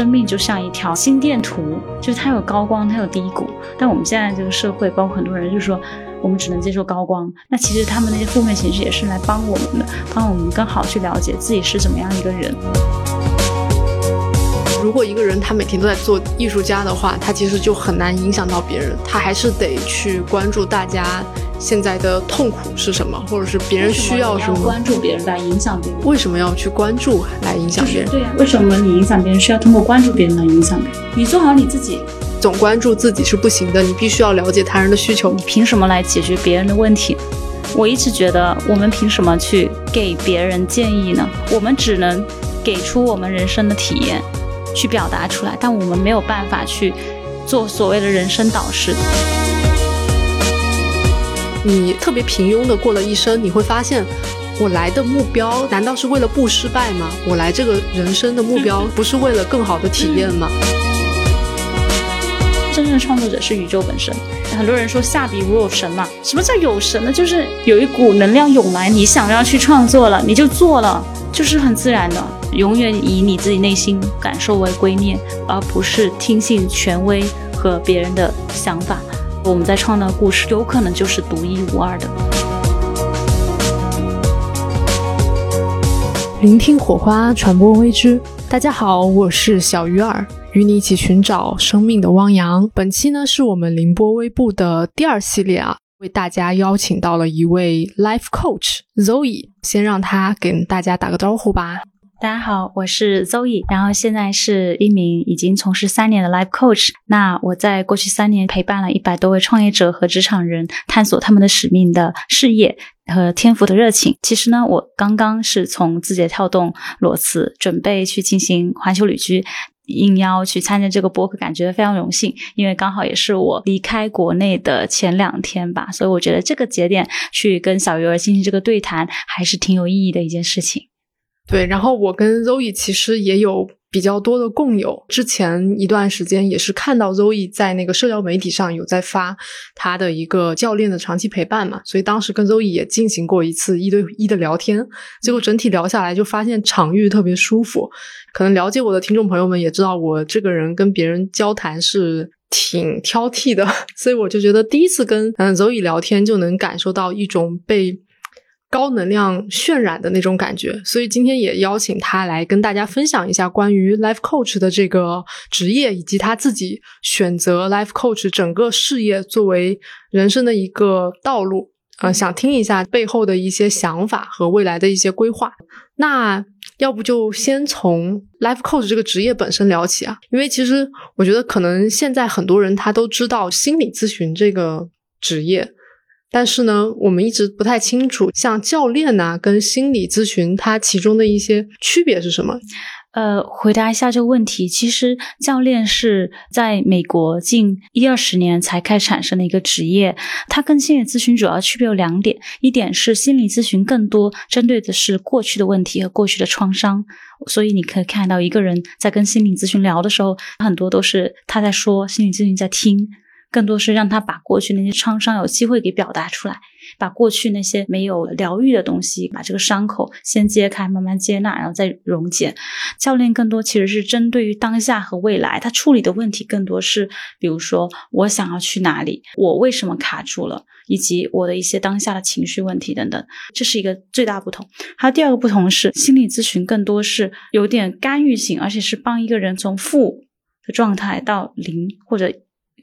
生命就像一条心电图，就是它有高光，它有低谷。但我们现在这个社会，包括很多人就说，我们只能接受高光。那其实他们那些负面情绪也是来帮我们的，帮我们更好去了解自己是怎么样一个人。如果一个人他每天都在做艺术家的话，他其实就很难影响到别人，他还是得去关注大家现在的痛苦是什么，或者是别人需要什么。关注别人来影响别人？为什么要去关注来影响别人？对呀，为什么你影响别人需要通过关注别人来影响别人？你做好你自己，总关注自己是不行的，你必须要了解他人的需求。你凭什么来解决别人的问题？我一直觉得，我们凭什么去给别人建议呢？我们只能给出我们人生的体验。去表达出来，但我们没有办法去做所谓的人生导师。你特别平庸的过了一生，你会发现，我来的目标难道是为了不失败吗？我来这个人生的目标不是为了更好的体验吗？真正的创作者是宇宙本身。很多人说下笔如有神嘛，什么叫有神呢？就是有一股能量涌来，你想要去创作了，你就做了，就是很自然的。永远以你自己内心感受为圭臬，而不是听信权威和别人的想法。我们在创造故事，有可能就是独一无二的。聆听火花，传播未知。大家好，我是小鱼儿，与你一起寻找生命的汪洋。本期呢，是我们凌波微步的第二系列啊，为大家邀请到了一位 life coach Zoe，先让他给大家打个招呼吧。大家好，我是 Zoe，然后现在是一名已经从事三年的 Life Coach。那我在过去三年陪伴了一百多位创业者和职场人，探索他们的使命的事业和天赋的热情。其实呢，我刚刚是从字节跳动裸辞，准备去进行环球旅居，应邀去参加这个播客，感觉非常荣幸，因为刚好也是我离开国内的前两天吧，所以我觉得这个节点去跟小鱼儿进行这个对谈，还是挺有意义的一件事情。对，然后我跟 Zoe 其实也有比较多的共有。之前一段时间也是看到 Zoe 在那个社交媒体上有在发他的一个教练的长期陪伴嘛，所以当时跟 Zoe 也进行过一次一对一的聊天。结果整体聊下来就发现场域特别舒服。可能了解我的听众朋友们也知道，我这个人跟别人交谈是挺挑剔的，所以我就觉得第一次跟嗯 Zoe 聊天就能感受到一种被。高能量渲染的那种感觉，所以今天也邀请他来跟大家分享一下关于 life coach 的这个职业，以及他自己选择 life coach 整个事业作为人生的一个道路。呃，想听一下背后的一些想法和未来的一些规划。那要不就先从 life coach 这个职业本身聊起啊？因为其实我觉得可能现在很多人他都知道心理咨询这个职业。但是呢，我们一直不太清楚，像教练呐，跟心理咨询，它其中的一些区别是什么？呃，回答一下这个问题。其实，教练是在美国近一二十年才开始产生的一个职业。它跟心理咨询主要区别有两点：一点是心理咨询更多针对的是过去的问题和过去的创伤，所以你可以看到一个人在跟心理咨询聊的时候，很多都是他在说，心理咨询在听。更多是让他把过去那些创伤有机会给表达出来，把过去那些没有疗愈的东西，把这个伤口先揭开，慢慢接纳，然后再溶解。教练更多其实是针对于当下和未来，他处理的问题更多是，比如说我想要去哪里，我为什么卡住了，以及我的一些当下的情绪问题等等。这是一个最大不同。还有第二个不同是，心理咨询更多是有点干预性，而且是帮一个人从负的状态到零或者。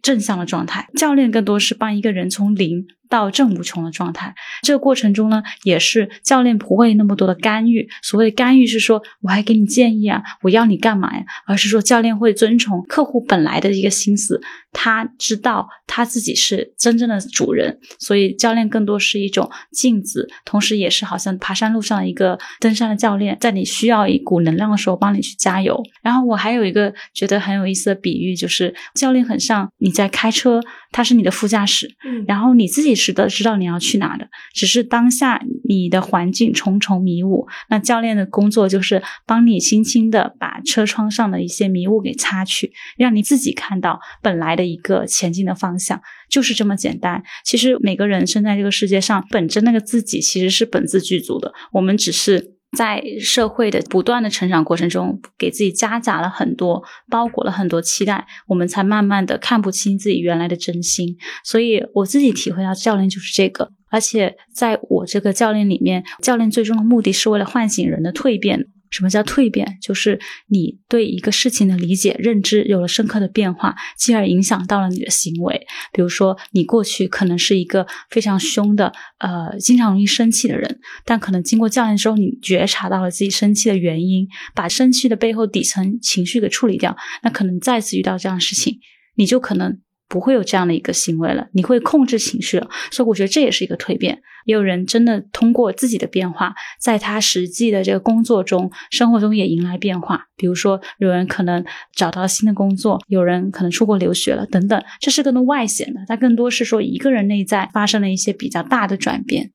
正向的状态，教练更多是帮一个人从零。到正无穷的状态，这个过程中呢，也是教练不会那么多的干预。所谓干预是说，我还给你建议啊，我要你干嘛呀？而是说，教练会遵从客户本来的一个心思，他知道他自己是真正的主人，所以教练更多是一种镜子，同时也是好像爬山路上一个登山的教练，在你需要一股能量的时候帮你去加油。然后我还有一个觉得很有意思的比喻，就是教练很像你在开车。他是你的副驾驶，嗯，然后你自己是的知道你要去哪的，只是当下你的环境重重迷雾，那教练的工作就是帮你轻轻的把车窗上的一些迷雾给擦去，让你自己看到本来的一个前进的方向，就是这么简单。其实每个人生在这个世界上，本着那个自己其实是本自具足的，我们只是在社会的不断的成长过程中，给自己夹杂了很多、包裹了很多期待，我们才慢慢的看不清自己原来的真心。所以我自己体会到，教练就是这个。而且在我这个教练里面，教练最终的目的是为了唤醒人的蜕变。什么叫蜕变？就是你对一个事情的理解、认知有了深刻的变化，进而影响到了你的行为。比如说，你过去可能是一个非常凶的，呃，经常容易生气的人，但可能经过教练之后，你觉察到了自己生气的原因，把生气的背后底层情绪给处理掉，那可能再次遇到这样的事情，你就可能。不会有这样的一个行为了，你会控制情绪了，所以我觉得这也是一个蜕变。也有人真的通过自己的变化，在他实际的这个工作中、生活中也迎来变化。比如说，有人可能找到新的工作，有人可能出国留学了，等等，这是更多外显的。它更多是说一个人内在发生了一些比较大的转变。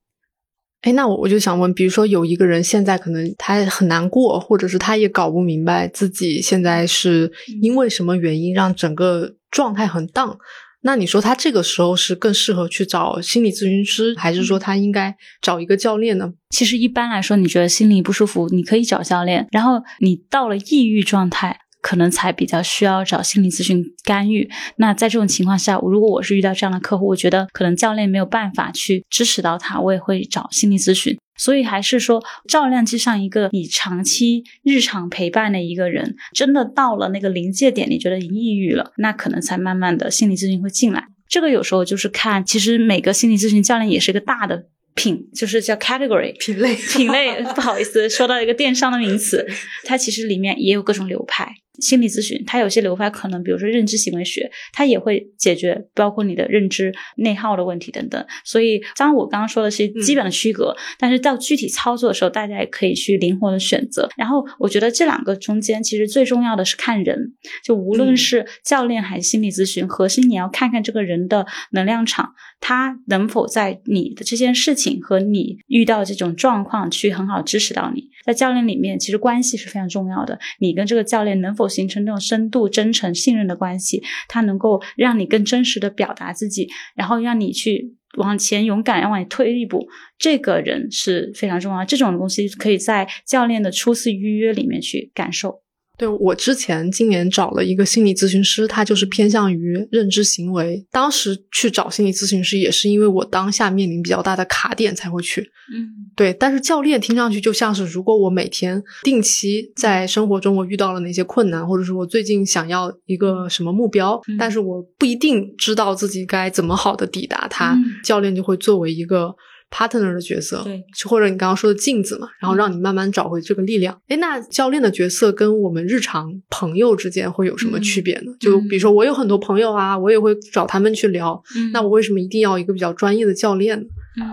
哎，那我我就想问，比如说有一个人现在可能他很难过，或者是他也搞不明白自己现在是因为什么原因让整个。状态很荡，那你说他这个时候是更适合去找心理咨询师，还是说他应该找一个教练呢？其实一般来说，你觉得心里不舒服，你可以找教练。然后你到了抑郁状态，可能才比较需要找心理咨询干预。那在这种情况下，如果我是遇到这样的客户，我觉得可能教练没有办法去支持到他，我也会找心理咨询。所以还是说，照亮机上一个你长期日常陪伴的一个人，真的到了那个临界点，你觉得你抑郁了，那可能才慢慢的心理咨询会进来。这个有时候就是看，其实每个心理咨询教练也是一个大的品，就是叫 category 品类品类。不好意思，说到一个电商的名词，它其实里面也有各种流派。心理咨询，它有些流派可能，比如说认知行为学，它也会解决包括你的认知内耗的问题等等。所以，当然我刚刚说的是基本的区隔，但是到具体操作的时候，大家也可以去灵活的选择。然后，我觉得这两个中间其实最重要的是看人，就无论是教练还是心理咨询，核心你要看看这个人的能量场，他能否在你的这件事情和你遇到这种状况去很好支持到你。在教练里面，其实关系是非常重要的，你跟这个教练能否。形成这种深度、真诚、信任的关系，它能够让你更真实的表达自己，然后让你去往前勇敢，要往前退一步。这个人是非常重要，这种东西可以在教练的初次预约里面去感受。对我之前今年找了一个心理咨询师，他就是偏向于认知行为。当时去找心理咨询师也是因为我当下面临比较大的卡点才会去。嗯，对。但是教练听上去就像是，如果我每天定期在生活中我遇到了哪些困难，或者是我最近想要一个什么目标，但是我不一定知道自己该怎么好的抵达它，教练就会作为一个。Partner 的角色，对，或者你刚刚说的镜子嘛，然后让你慢慢找回这个力量。哎，那教练的角色跟我们日常朋友之间会有什么区别呢？就比如说，我有很多朋友啊，我也会找他们去聊。那我为什么一定要一个比较专业的教练呢？嗯。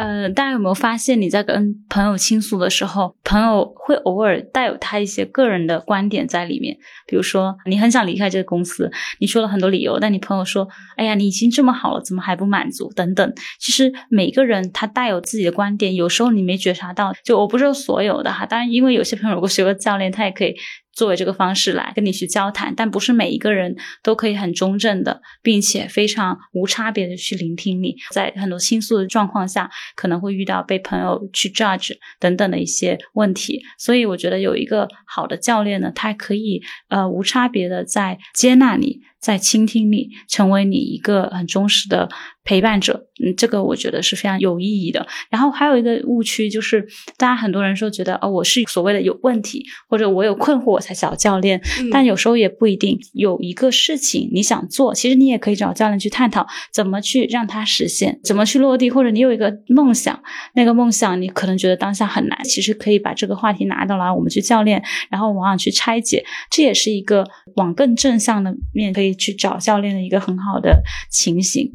呃，大家有没有发现，你在跟朋友倾诉的时候，朋友会偶尔带有他一些个人的观点在里面？比如说，你很想离开这个公司，你说了很多理由，但你朋友说：“哎呀，你已经这么好了，怎么还不满足？”等等。其实每个人他带有自己的观点，有时候你没觉察到。就我不是说所有的哈，当然，因为有些朋友如果学过教练，他也可以。作为这个方式来跟你去交谈，但不是每一个人都可以很中正的，并且非常无差别的去聆听你。在很多倾诉的状况下，可能会遇到被朋友去 judge 等等的一些问题。所以，我觉得有一个好的教练呢，他可以呃无差别的在接纳你。在倾听你，成为你一个很忠实的陪伴者，嗯，这个我觉得是非常有意义的。然后还有一个误区就是，大家很多人说觉得哦，我是所谓的有问题，或者我有困惑我才找教练，但有时候也不一定。有一个事情你想做，其实你也可以找教练去探讨怎么去让它实现，怎么去落地。或者你有一个梦想，那个梦想你可能觉得当下很难，其实可以把这个话题拿到来，我们去教练，然后往往去拆解，这也是一个往更正向的面可以。去找教练的一个很好的情形，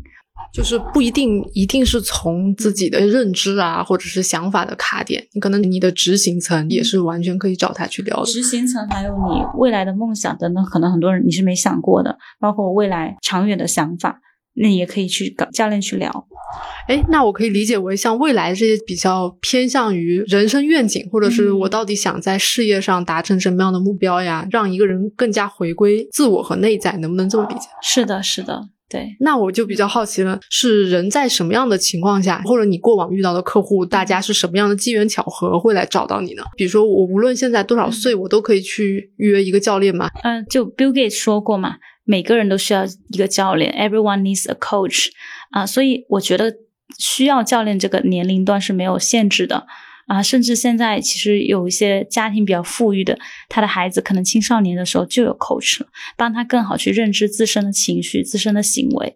就是不一定一定是从自己的认知啊，或者是想法的卡点，你可能你的执行层也是完全可以找他去聊。执行层还有你未来的梦想等等，可能很多人你是没想过的，包括未来长远的想法，那也可以去找教练去聊。哎，那我可以理解为像未来这些比较偏向于人生愿景，或者是我到底想在事业上达成什么样的目标呀？让一个人更加回归自我和内在，能不能这么理解？是的，是的。对，那我就比较好奇了，是人在什么样的情况下，或者你过往遇到的客户，大家是什么样的机缘巧合会来找到你呢？比如说，我无论现在多少岁，我都可以去预约一个教练吗？嗯，就 Bill Gates 说过嘛，每个人都需要一个教练，Everyone needs a coach 啊，所以我觉得需要教练这个年龄段是没有限制的。啊，甚至现在其实有一些家庭比较富裕的，他的孩子可能青少年的时候就有 coach 了，帮他更好去认知自身的情绪、自身的行为、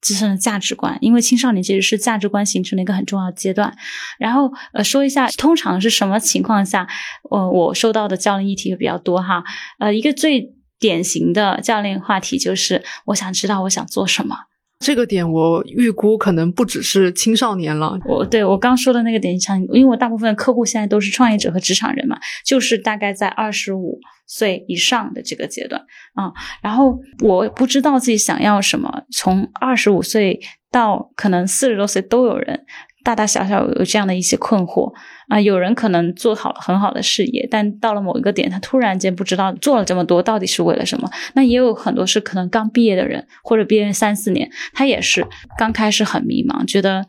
自身的价值观。因为青少年其实是价值观形成的一个很重要的阶段。然后呃，说一下通常是什么情况下，呃，我收到的教练议题会比较多哈。呃，一个最典型的教练话题就是，我想知道我想做什么。这个点我预估可能不只是青少年了。我对我刚说的那个点像，因为我大部分客户现在都是创业者和职场人嘛，就是大概在二十五岁以上的这个阶段啊。然后我不知道自己想要什么，从二十五岁到可能四十多岁都有人。大大小小有这样的一些困惑啊，有人可能做好了很好的事业，但到了某一个点，他突然间不知道做了这么多到底是为了什么。那也有很多是可能刚毕业的人，或者毕业三四年，他也是刚开始很迷茫，觉得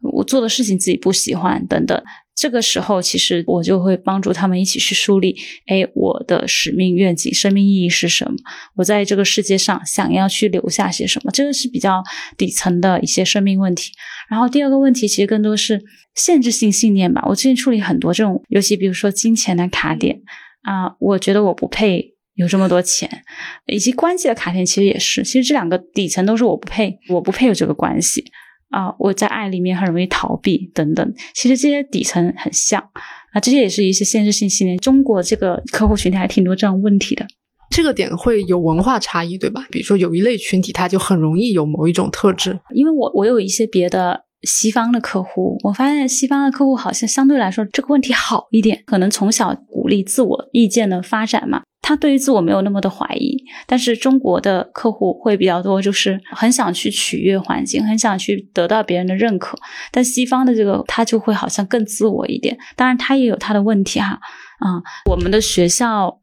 我做的事情自己不喜欢等等。这个时候，其实我就会帮助他们一起去梳理：哎，我的使命、愿景、生命意义是什么？我在这个世界上想要去留下些什么？这个是比较底层的一些生命问题。然后第二个问题，其实更多是限制性信念吧。我最近处理很多这种，尤其比如说金钱的卡点啊，我觉得我不配有这么多钱，以及关系的卡点，其实也是。其实这两个底层都是我不配，我不配有这个关系。啊，我在爱里面很容易逃避，等等。其实这些底层很像啊，这些也是一些限制性信念。中国这个客户群体还挺多这样问题的。这个点会有文化差异，对吧？比如说有一类群体，他就很容易有某一种特质。因为我我有一些别的西方的客户，我发现西方的客户好像相对来说这个问题好一点，可能从小鼓励自我意见的发展嘛。他对于自我没有那么的怀疑，但是中国的客户会比较多，就是很想去取悦环境，很想去得到别人的认可。但西方的这个他就会好像更自我一点，当然他也有他的问题哈。啊，我们的学校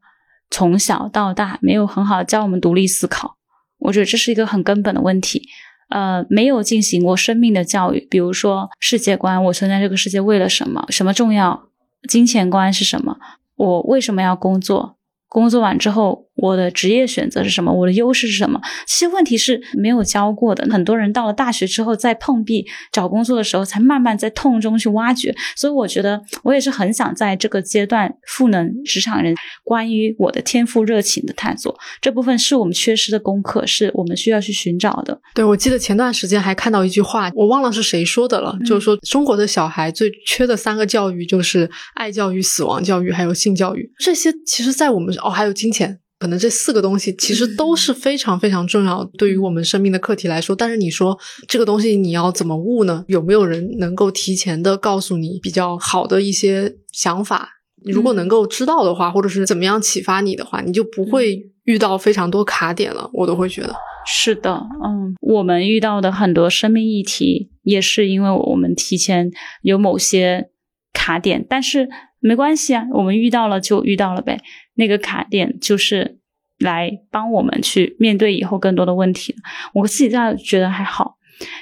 从小到大没有很好教我们独立思考，我觉得这是一个很根本的问题。呃，没有进行过生命的教育，比如说世界观，我存在这个世界为了什么？什么重要？金钱观是什么？我为什么要工作？工作完之后，我的职业选择是什么？我的优势是什么？这些问题是没有教过的。很多人到了大学之后，在碰壁找工作的时候，才慢慢在痛中去挖掘。所以，我觉得我也是很想在这个阶段赋能职场人，关于我的天赋热情的探索。这部分是我们缺失的功课，是我们需要去寻找的。对，我记得前段时间还看到一句话，我忘了是谁说的了，就是说中国的小孩最缺的三个教育就是爱教育、死亡教育，还有性教育。这些其实，在我们哦，还有金钱，可能这四个东西其实都是非常非常重要，对于我们生命的课题来说。但是你说这个东西你要怎么悟呢？有没有人能够提前的告诉你比较好的一些想法？如果能够知道的话，或者是怎么样启发你的话，你就不会遇到非常多卡点了。我都会觉得是的，嗯，我们遇到的很多生命议题，也是因为我们提前有某些卡点，但是。没关系啊，我们遇到了就遇到了呗。那个卡点就是来帮我们去面对以后更多的问题。我自己这样觉得还好。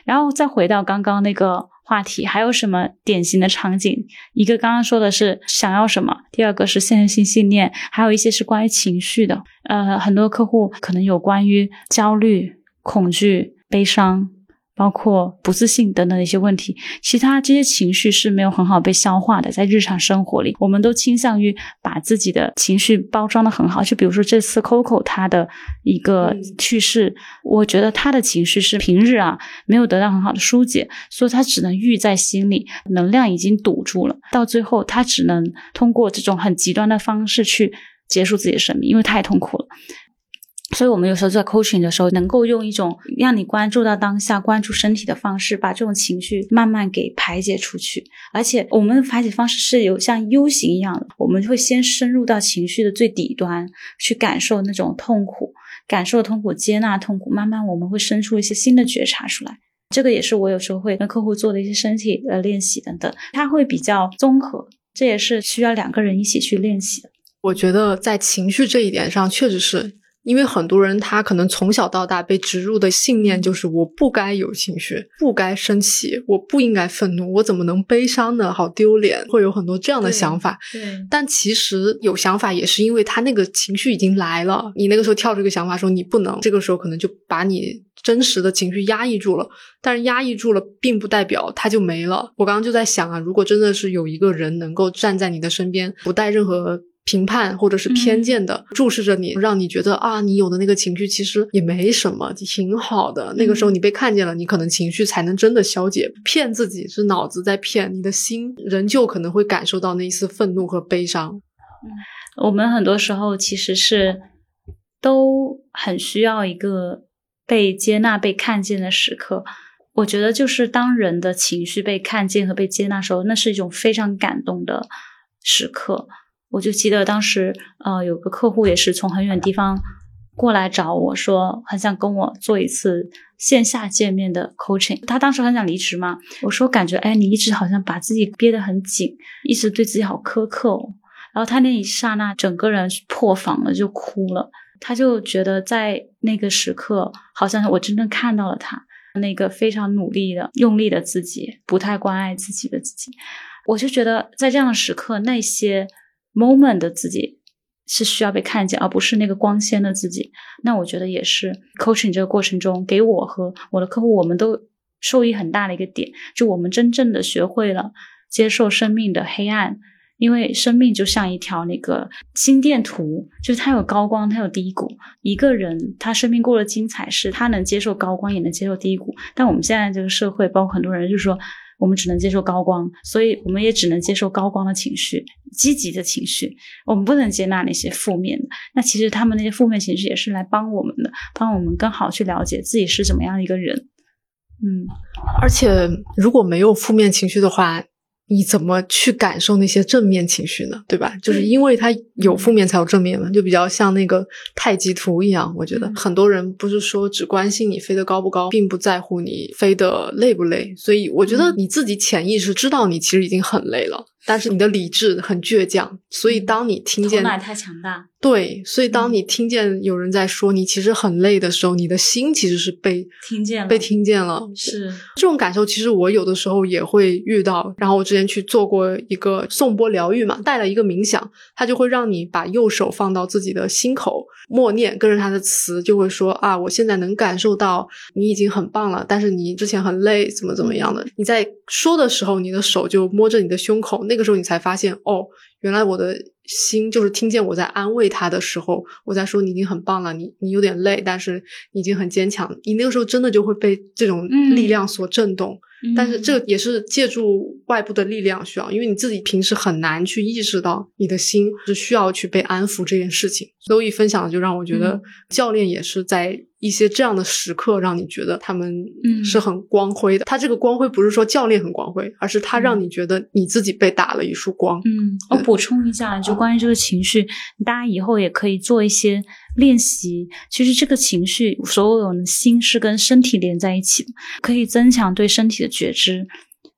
然后再回到刚刚那个话题，还有什么典型的场景？一个刚刚说的是想要什么，第二个是限制性信念，还有一些是关于情绪的。呃，很多客户可能有关于焦虑、恐惧、悲伤。包括不自信等等的一些问题，其他这些情绪是没有很好被消化的。在日常生活里，我们都倾向于把自己的情绪包装的很好。就比如说这次 Coco 他的一个去世，我觉得他的情绪是平日啊没有得到很好的疏解，所以他只能郁在心里，能量已经堵住了。到最后，他只能通过这种很极端的方式去结束自己的生命，因为太痛苦了。所以，我们有时候在 coaching 的时候，能够用一种让你关注到当下、关注身体的方式，把这种情绪慢慢给排解出去。而且，我们的排解方式是有像 U 型一样的，我们会先深入到情绪的最底端，去感受那种痛苦，感受痛苦，接纳痛苦，慢慢我们会生出一些新的觉察出来。这个也是我有时候会跟客户做的一些身体的练习等等，它会比较综合，这也是需要两个人一起去练习的。我觉得在情绪这一点上，确实是。因为很多人他可能从小到大被植入的信念就是我不该有情绪，不该生气，我不应该愤怒，我怎么能悲伤呢？好丢脸，会有很多这样的想法。对，但其实有想法也是因为他那个情绪已经来了，你那个时候跳这个想法说你不能，这个时候可能就把你真实的情绪压抑住了。但是压抑住了，并不代表它就没了。我刚刚就在想啊，如果真的是有一个人能够站在你的身边，不带任何。评判或者是偏见的注视着你，让你觉得啊，你有的那个情绪其实也没什么，挺好的。那个时候你被看见了，你可能情绪才能真的消解。骗自己是脑子在骗，你的心仍旧可能会感受到那一丝愤怒和悲伤。我们很多时候其实是都很需要一个被接纳、被看见的时刻。我觉得就是当人的情绪被看见和被接纳时候，那是一种非常感动的时刻。我就记得当时，呃，有个客户也是从很远地方过来找我说，很想跟我做一次线下见面的 coaching。他当时很想离职嘛，我说感觉，哎，你一直好像把自己憋得很紧，一直对自己好苛刻。哦。然后他那一刹那，整个人破防了，就哭了。他就觉得在那个时刻，好像我真正看到了他那个非常努力的、用力的自己，不太关爱自己的自己。我就觉得在这样的时刻，那些。Moment 的自己是需要被看见，而不是那个光鲜的自己。那我觉得也是 coaching 这个过程中，给我和我的客户，我们都受益很大的一个点，就我们真正的学会了接受生命的黑暗。因为生命就像一条那个心电图，就是它有高光，它有低谷。一个人他生命过得精彩，是他能接受高光，也能接受低谷。但我们现在这个社会，包括很多人，就是说。我们只能接受高光，所以我们也只能接受高光的情绪、积极的情绪。我们不能接纳那些负面的。那其实他们那些负面情绪也是来帮我们的，帮我们更好去了解自己是怎么样一个人。嗯，而且如果没有负面情绪的话。你怎么去感受那些正面情绪呢？对吧？就是因为它有负面才有正面嘛，就比较像那个太极图一样。我觉得很多人不是说只关心你飞得高不高，并不在乎你飞得累不累。所以我觉得你自己潜意识知道你其实已经很累了。但是你的理智很倔强，所以当你听见太强大，对，所以当你听见有人在说你其实很累的时候，你的心其实是被听见了，被听见了。是这种感受，其实我有的时候也会遇到。然后我之前去做过一个颂钵疗愈嘛，带了一个冥想，它就会让你把右手放到自己的心口，默念，跟着他的词，就会说啊，我现在能感受到你已经很棒了，但是你之前很累，怎么怎么样的。你在说的时候，你的手就摸着你的胸口那。那个时候你才发现，哦，原来我的心就是听见我在安慰他的时候，我在说你已经很棒了，你你有点累，但是你已经很坚强。你那个时候真的就会被这种力量所震动。但是这也是借助外部的力量需要，因为你自己平时很难去意识到你的心是需要去被安抚这件事情。所以分享就让我觉得，教练也是在一些这样的时刻，让你觉得他们是很光辉的。他这个光辉不是说教练很光辉，而是他让你觉得你自己被打了一束光。嗯，我补充一下，就关于这个情绪，大家以后也可以做一些。练习，其实这个情绪，所有的心是跟身体连在一起的，可以增强对身体的觉知。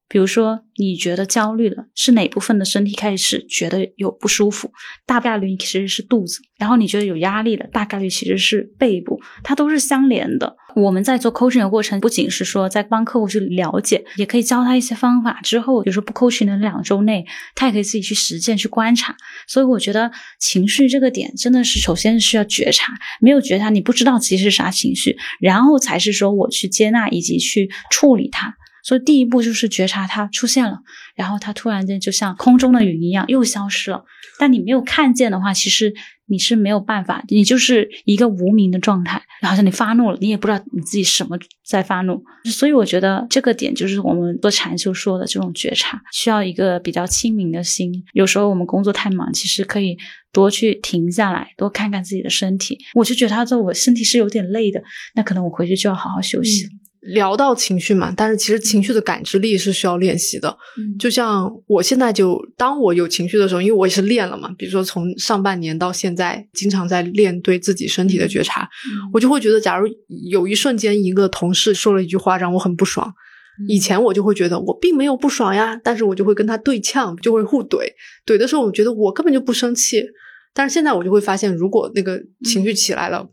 比如说，你觉得焦虑了，是哪部分的身体开始觉得有不舒服？大概率其实是肚子。然后你觉得有压力了，大概率其实是背部，它都是相连的。我们在做 coaching 的过程，不仅是说在帮客户去了解，也可以教他一些方法。之后，比如说不 coaching 的两周内，他也可以自己去实践、去观察。所以，我觉得情绪这个点真的是首先需要觉察，没有觉察，你不知道其实是啥情绪，然后才是说我去接纳以及去处理它。所以第一步就是觉察它出现了，然后它突然间就像空中的云一样又消失了。但你没有看见的话，其实你是没有办法，你就是一个无名的状态。好像你发怒了，你也不知道你自己什么在发怒。所以我觉得这个点就是我们做禅修说的这种觉察，需要一个比较清明的心。有时候我们工作太忙，其实可以多去停下来，多看看自己的身体。我就觉得他说我身体是有点累的，那可能我回去就要好好休息。聊到情绪嘛，但是其实情绪的感知力是需要练习的。嗯，就像我现在就当我有情绪的时候，因为我也是练了嘛，比如说从上半年到现在，经常在练对自己身体的觉察，我就会觉得，假如有一瞬间一个同事说了一句话让我很不爽，以前我就会觉得我并没有不爽呀，但是我就会跟他对呛，就会互怼，怼的时候我觉得我根本就不生气。但是现在我就会发现，如果那个情绪起来了，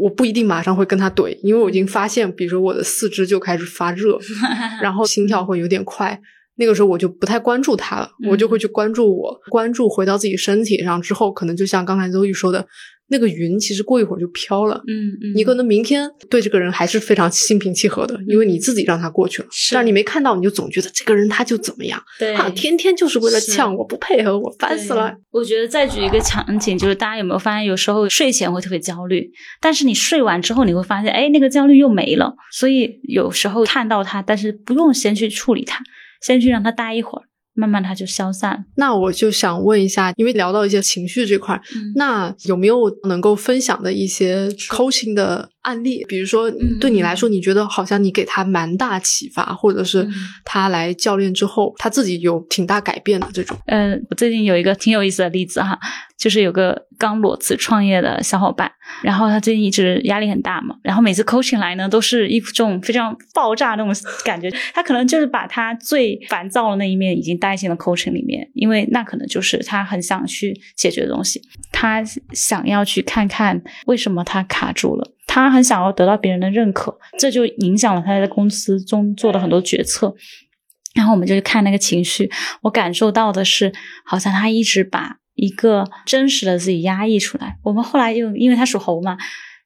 我不一定马上会跟他怼，因为我已经发现，比如说我的四肢就开始发热，然后心跳会有点快。那个时候我就不太关注他了，我就会去关注我，关注回到自己身体上之后，可能就像刚才周玉说的。那个云其实过一会儿就飘了，嗯嗯，你可能明天对这个人还是非常心平气和的，因为你自己让他过去了，但是你没看到，你就总觉得这个人他就怎么样，对啊，天天就是为了呛我，不配合我，烦死了。我觉得再举一个场景，就是大家有没有发现，有时候睡前会特别焦虑，但是你睡完之后你会发现，哎，那个焦虑又没了。所以有时候看到他，但是不用先去处理他，先去让他待一会儿。慢慢它就消散。那我就想问一下，因为聊到一些情绪这块，那有没有能够分享的一些 coaching 的？案例，比如说对你来说，你觉得好像你给他蛮大启发，或者是他来教练之后，他自己有挺大改变的这种。嗯，我最近有一个挺有意思的例子哈，就是有个刚裸辞创业的小伙伴，然后他最近一直压力很大嘛，然后每次 coaching 来呢，都是一种非常爆炸那种感觉。他可能就是把他最烦躁的那一面已经带进了 coaching 里面，因为那可能就是他很想去解决的东西，他想要去看看为什么他卡住了。他很想要得到别人的认可，这就影响了他在公司中做的很多决策。然后我们就去看那个情绪，我感受到的是，好像他一直把一个真实的自己压抑出来。我们后来又因为他属猴嘛。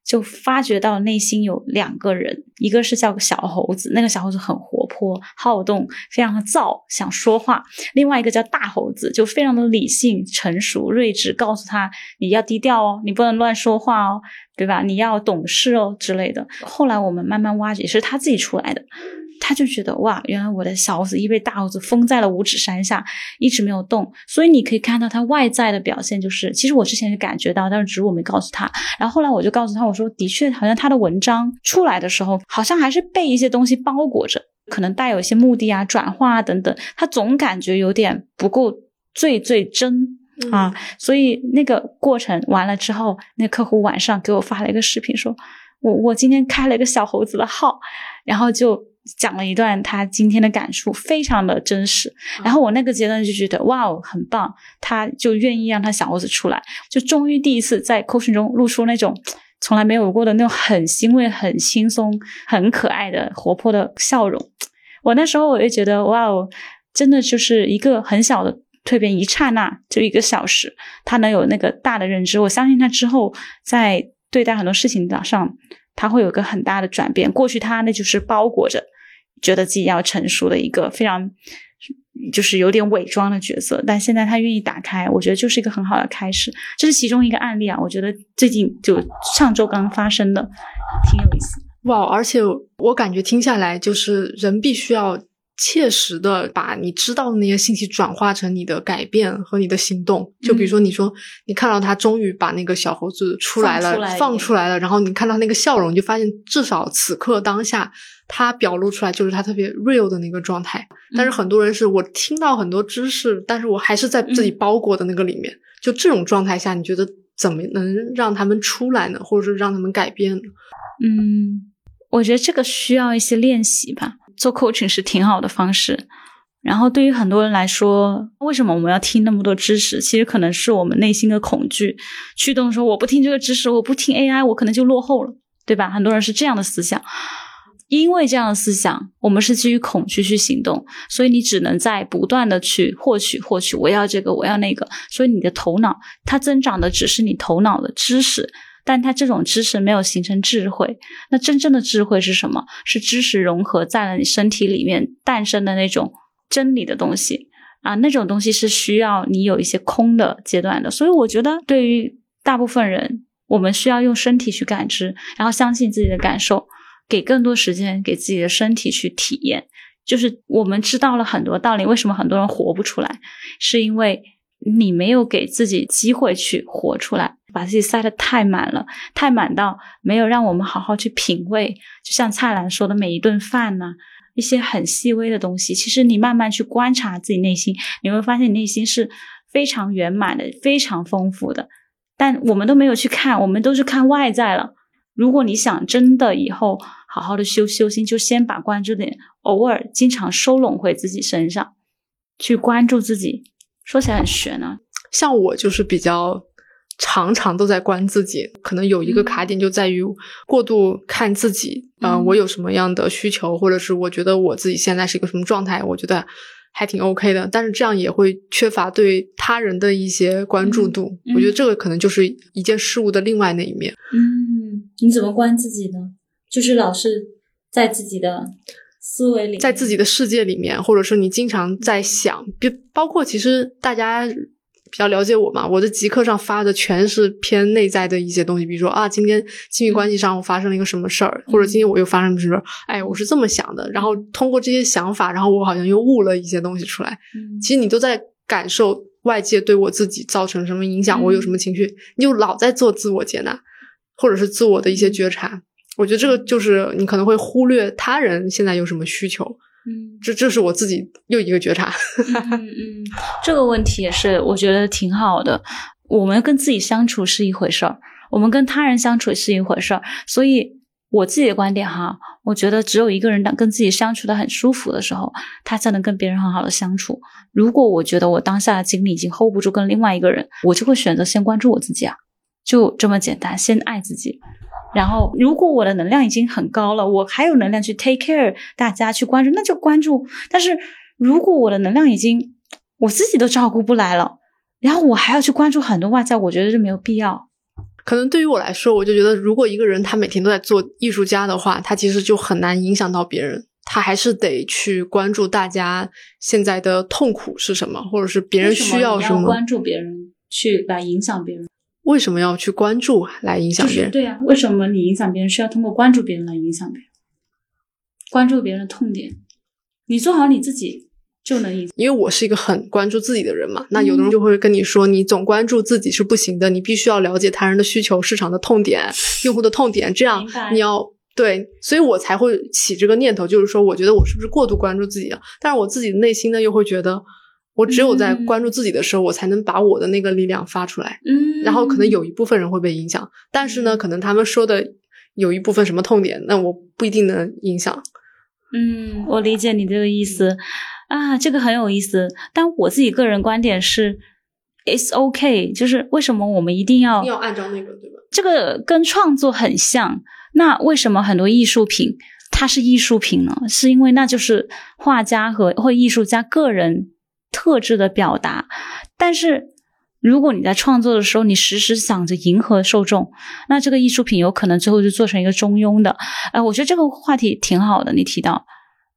就发觉到内心有两个人，一个是叫个小猴子，那个小猴子很活泼好动，非常的躁，想说话；另外一个叫大猴子，就非常的理性、成熟、睿智，告诉他你要低调哦，你不能乱说话哦，对吧？你要懂事哦之类的。后来我们慢慢挖掘，是他自己出来的。他就觉得哇，原来我的小猴子一被大猴子封在了五指山下，一直没有动。所以你可以看到他外在的表现，就是其实我之前就感觉到，但是只是我没告诉他。然后后来我就告诉他，我说的确，好像他的文章出来的时候，好像还是被一些东西包裹着，可能带有一些目的啊、转化啊等等。他总感觉有点不够最最真啊。所以那个过程完了之后，那客户晚上给我发了一个视频，说我我今天开了一个小猴子的号，然后就。讲了一段他今天的感触，非常的真实。然后我那个阶段就觉得哇哦，很棒，他就愿意让他小猴子出来，就终于第一次在 coaching 中露出那种从来没有过的那种很欣慰、很轻松、很可爱的活泼的笑容。我那时候我就觉得哇哦，真的就是一个很小的蜕变，一刹那就一个小时，他能有那个大的认知。我相信他之后在对待很多事情上，他会有个很大的转变。过去他那就是包裹着。觉得自己要成熟的一个非常，就是有点伪装的角色，但现在他愿意打开，我觉得就是一个很好的开始。这是其中一个案例啊，我觉得最近就上周刚发生的，挺有意思。哇，而且我感觉听下来，就是人必须要切实的把你知道的那些信息转化成你的改变和你的行动。就比如说，你说你看到他终于把那个小猴子出来了，放出来了，然后你看到那个笑容，你就发现至少此刻当下。他表露出来就是他特别 real 的那个状态，但是很多人是我听到很多知识，但是我还是在自己包裹的那个里面。就这种状态下，你觉得怎么能让他们出来呢？或者是让他们改变呢？嗯，我觉得这个需要一些练习吧。做 coaching 是挺好的方式。然后对于很多人来说，为什么我们要听那么多知识？其实可能是我们内心的恐惧驱动，说我不听这个知识，我不听 AI，我可能就落后了，对吧？很多人是这样的思想。因为这样的思想，我们是基于恐惧去行动，所以你只能在不断的去获取、获取。我要这个，我要那个。所以你的头脑它增长的只是你头脑的知识，但它这种知识没有形成智慧。那真正的智慧是什么？是知识融合在了你身体里面诞生的那种真理的东西啊！那种东西是需要你有一些空的阶段的。所以我觉得，对于大部分人，我们需要用身体去感知，然后相信自己的感受。给更多时间给自己的身体去体验，就是我们知道了很多道理。为什么很多人活不出来？是因为你没有给自己机会去活出来，把自己塞得太满了，太满到没有让我们好好去品味。就像蔡澜说的，每一顿饭呢，一些很细微的东西，其实你慢慢去观察自己内心，你会发现你内心是非常圆满的，非常丰富的。但我们都没有去看，我们都是看外在了。如果你想真的以后好好的修修心，就先把关注点偶尔经常收拢回自己身上，去关注自己。说起来很玄呢，像我就是比较常常都在关自己，可能有一个卡点就在于过度看自己，呃，我有什么样的需求，或者是我觉得我自己现在是一个什么状态，我觉得还挺 OK 的，但是这样也会缺乏对他人的一些关注度。我觉得这个可能就是一件事物的另外那一面。嗯，你怎么关自己呢？就是老是在自己的思维里，在自己的世界里面，或者说你经常在想，就包括其实大家。比较了解我嘛？我的极客上发的全是偏内在的一些东西，比如说啊，今天亲密关系上我发生了一个什么事儿，或者今天我又发生什么事儿，哎，我是这么想的。然后通过这些想法，然后我好像又悟了一些东西出来。其实你都在感受外界对我自己造成什么影响，我有什么情绪，你就老在做自我接纳，或者是自我的一些觉察。我觉得这个就是你可能会忽略他人现在有什么需求。嗯，这这是我自己又一个觉察。嗯嗯，这个问题也是我觉得挺好的。我们跟自己相处是一回事儿，我们跟他人相处是一回事儿。所以我自己的观点哈，我觉得只有一个人当跟自己相处的很舒服的时候，他才能跟别人很好的相处。如果我觉得我当下的精力已经 hold 不住跟另外一个人，我就会选择先关注我自己啊，就这么简单，先爱自己。然后，如果我的能量已经很高了，我还有能量去 take care 大家去关注，那就关注。但是如果我的能量已经我自己都照顾不来了，然后我还要去关注很多外在，我觉得是没有必要。可能对于我来说，我就觉得，如果一个人他每天都在做艺术家的话，他其实就很难影响到别人。他还是得去关注大家现在的痛苦是什么，或者是别人需要什么。关注别人去来影响别人。为什么要去关注来影响别人？对呀，为什么你影响别人是要通过关注别人来影响别人？关注别人的痛点，你做好你自己就能影。因为我是一个很关注自己的人嘛，那有的人就会跟你说，你总关注自己是不行的，你必须要了解他人的需求、市场的痛点、用户的痛点，这样你要对，所以我才会起这个念头，就是说，我觉得我是不是过度关注自己了？但是我自己的内心呢，又会觉得。我只有在关注自己的时候，我才能把我的那个力量发出来。嗯，然后可能有一部分人会被影响，但是呢，可能他们说的有一部分什么痛点，那我不一定能影响。嗯，我理解你这个意思啊，这个很有意思。但我自己个人观点是，it's OK，就是为什么我们一定要要按照那个对吧？这个跟创作很像。那为什么很多艺术品它是艺术品呢？是因为那就是画家和或艺术家个人。特质的表达，但是如果你在创作的时候，你时时想着迎合受众，那这个艺术品有可能最后就做成一个中庸的。哎，我觉得这个话题挺好的，你提到。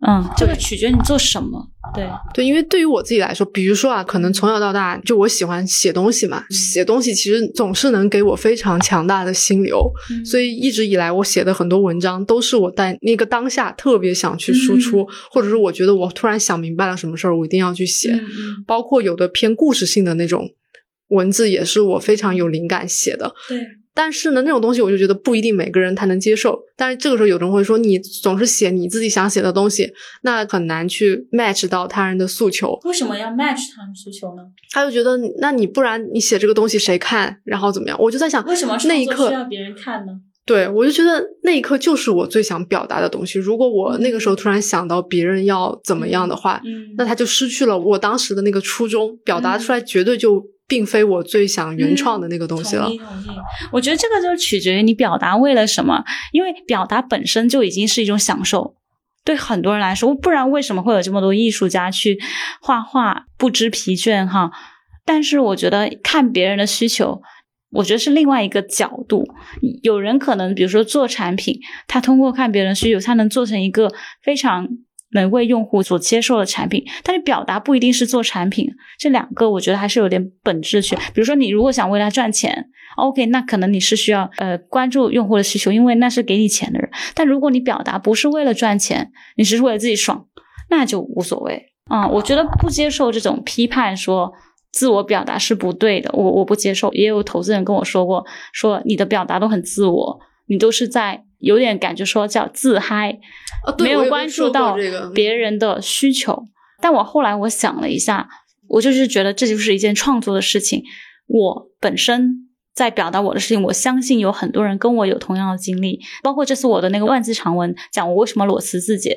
嗯，这个取决你做什么。对对，因为对于我自己来说，比如说啊，可能从小到大就我喜欢写东西嘛，写东西其实总是能给我非常强大的心流，所以一直以来我写的很多文章都是我在那个当下特别想去输出，或者是我觉得我突然想明白了什么事儿，我一定要去写。包括有的偏故事性的那种文字，也是我非常有灵感写的。对。但是呢，那种东西我就觉得不一定每个人他能接受。但是这个时候，有人会说，你总是写你自己想写的东西，那很难去 match 到他人的诉求。为什么要 match 他人诉求呢？他就觉得，那你不然你写这个东西谁看？然后怎么样？我就在想，为什么那一刻需要别人看呢？对，我就觉得那一刻就是我最想表达的东西。如果我那个时候突然想到别人要怎么样的话，嗯，那他就失去了我当时的那个初衷，表达出来绝对就。并非我最想原创的那个东西了。同意，同意。我觉得这个就取决于你表达为了什么，因为表达本身就已经是一种享受。对很多人来说，不然为什么会有这么多艺术家去画画不知疲倦？哈，但是我觉得看别人的需求，我觉得是另外一个角度。有人可能，比如说做产品，他通过看别人需求，他能做成一个非常。能为用户所接受的产品，但是表达不一定是做产品，这两个我觉得还是有点本质区。比如说，你如果想为他赚钱，OK，那可能你是需要呃关注用户的需求，因为那是给你钱的人。但如果你表达不是为了赚钱，你只是为了自己爽，那就无所谓啊。我觉得不接受这种批判，说自我表达是不对的，我我不接受。也有投资人跟我说过，说你的表达都很自我，你都是在。有点感觉说叫自嗨，没有关注到别人的需求。但我后来我想了一下，我就是觉得这就是一件创作的事情。我本身在表达我的事情，我相信有很多人跟我有同样的经历。包括这次我的那个万字长文，讲我为什么裸辞自己。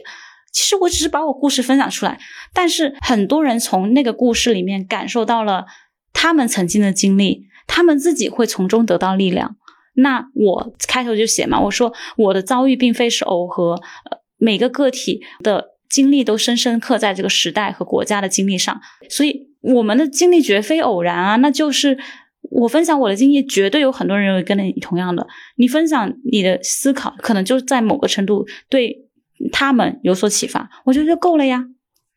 其实我只是把我故事分享出来，但是很多人从那个故事里面感受到了他们曾经的经历。他们自己会从中得到力量。那我开头就写嘛，我说我的遭遇并非是偶合，呃，每个个体的经历都深深刻在这个时代和国家的经历上，所以我们的经历绝非偶然啊，那就是我分享我的经历，绝对有很多人认为跟你同样的，你分享你的思考，可能就在某个程度对他们有所启发，我觉得就够了呀。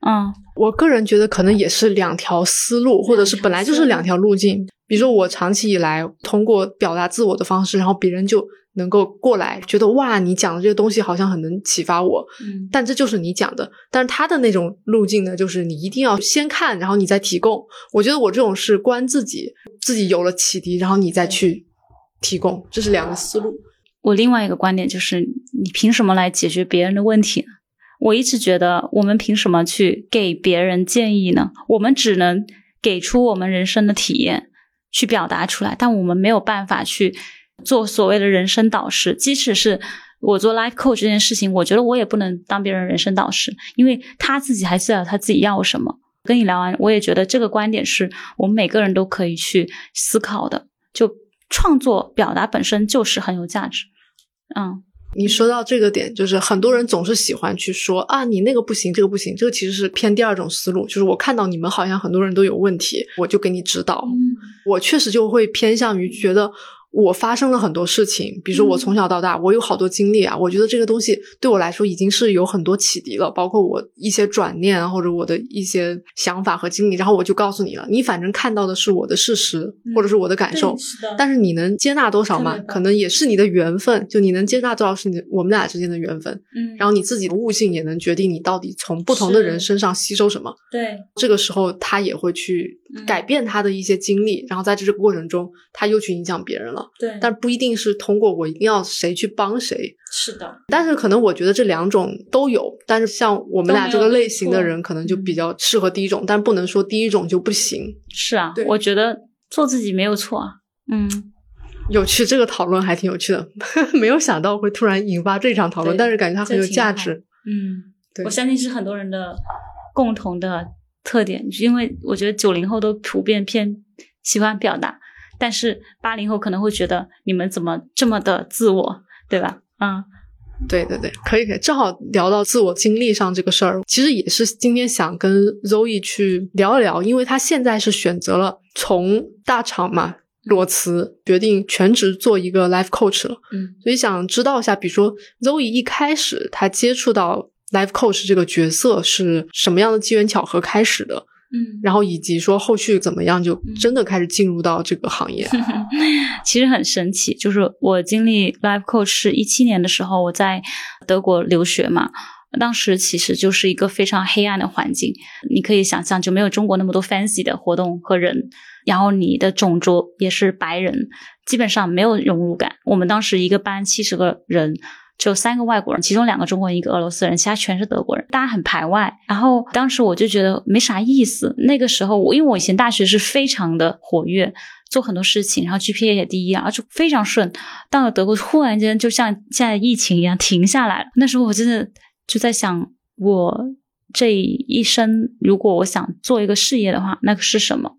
嗯，我个人觉得可能也是两条思路，或者是本来就是两条路径。比如说，我长期以来通过表达自我的方式，然后别人就能够过来，觉得哇，你讲的这个东西好像很能启发我。嗯，但这就是你讲的。但是他的那种路径呢，就是你一定要先看，然后你再提供。我觉得我这种是观自己，自己有了启迪，然后你再去提供，这是两个思路。我另外一个观点就是，你凭什么来解决别人的问题呢？我一直觉得，我们凭什么去给别人建议呢？我们只能给出我们人生的体验。去表达出来，但我们没有办法去做所谓的人生导师。即使是我做 life coach 这件事情，我觉得我也不能当别人人生导师，因为他自己还知道他自己要什么。跟你聊完，我也觉得这个观点是我们每个人都可以去思考的。就创作表达本身就是很有价值，嗯。你说到这个点，就是很多人总是喜欢去说啊，你那个不行，这个不行，这个其实是偏第二种思路，就是我看到你们好像很多人都有问题，我就给你指导。我确实就会偏向于觉得。我发生了很多事情，比如说我从小到大，我有好多经历啊。我觉得这个东西对我来说已经是有很多启迪了，包括我一些转念或者我的一些想法和经历。然后我就告诉你了，你反正看到的是我的事实或者是我的感受，但是你能接纳多少嘛？可能也是你的缘分，就你能接纳多少是你我们俩之间的缘分。嗯，然后你自己的悟性也能决定你到底从不同的人身上吸收什么。对，这个时候他也会去改变他的一些经历，然后在这个过程中他又去影响别人了。对，但不一定是通过我一定要谁去帮谁，是的。但是可能我觉得这两种都有，但是像我们俩这个类型的人，可能就比较适合第一种，但不能说第一种就不行。是啊，我觉得做自己没有错啊。嗯，有趣，这个讨论还挺有趣的，没有想到会突然引发这场讨论，但是感觉它很有价值。嗯，对，我相信是很多人的共同的特点，因为我觉得九零后都普遍偏喜欢表达。但是八零后可能会觉得你们怎么这么的自我，对吧？嗯，对对对，可以可以，正好聊到自我经历上这个事儿，其实也是今天想跟 Zoe 去聊一聊，因为他现在是选择了从大厂嘛裸辞，决定全职做一个 life coach 了。嗯，所以想知道一下，比如说 Zoe 一开始他接触到 life coach 这个角色是什么样的机缘巧合开始的？嗯，然后以及说后续怎么样，就真的开始进入到这个行业。其实很神奇，就是我经历 life coach 是一七年的时候，我在德国留学嘛，当时其实就是一个非常黑暗的环境，你可以想象，就没有中国那么多 fancy 的活动和人，然后你的种族也是白人，基本上没有融入感。我们当时一个班七十个人。就三个外国人，其中两个中国人，一个俄罗斯人，其他全是德国人，大家很排外。然后当时我就觉得没啥意思。那个时候我因为我以前大学是非常的活跃，做很多事情，然后 GPA 也第一，而且非常顺。到了德国，忽然间就像现在疫情一样停下来了。那时候我真的就在想，我这一生如果我想做一个事业的话，那个是什么？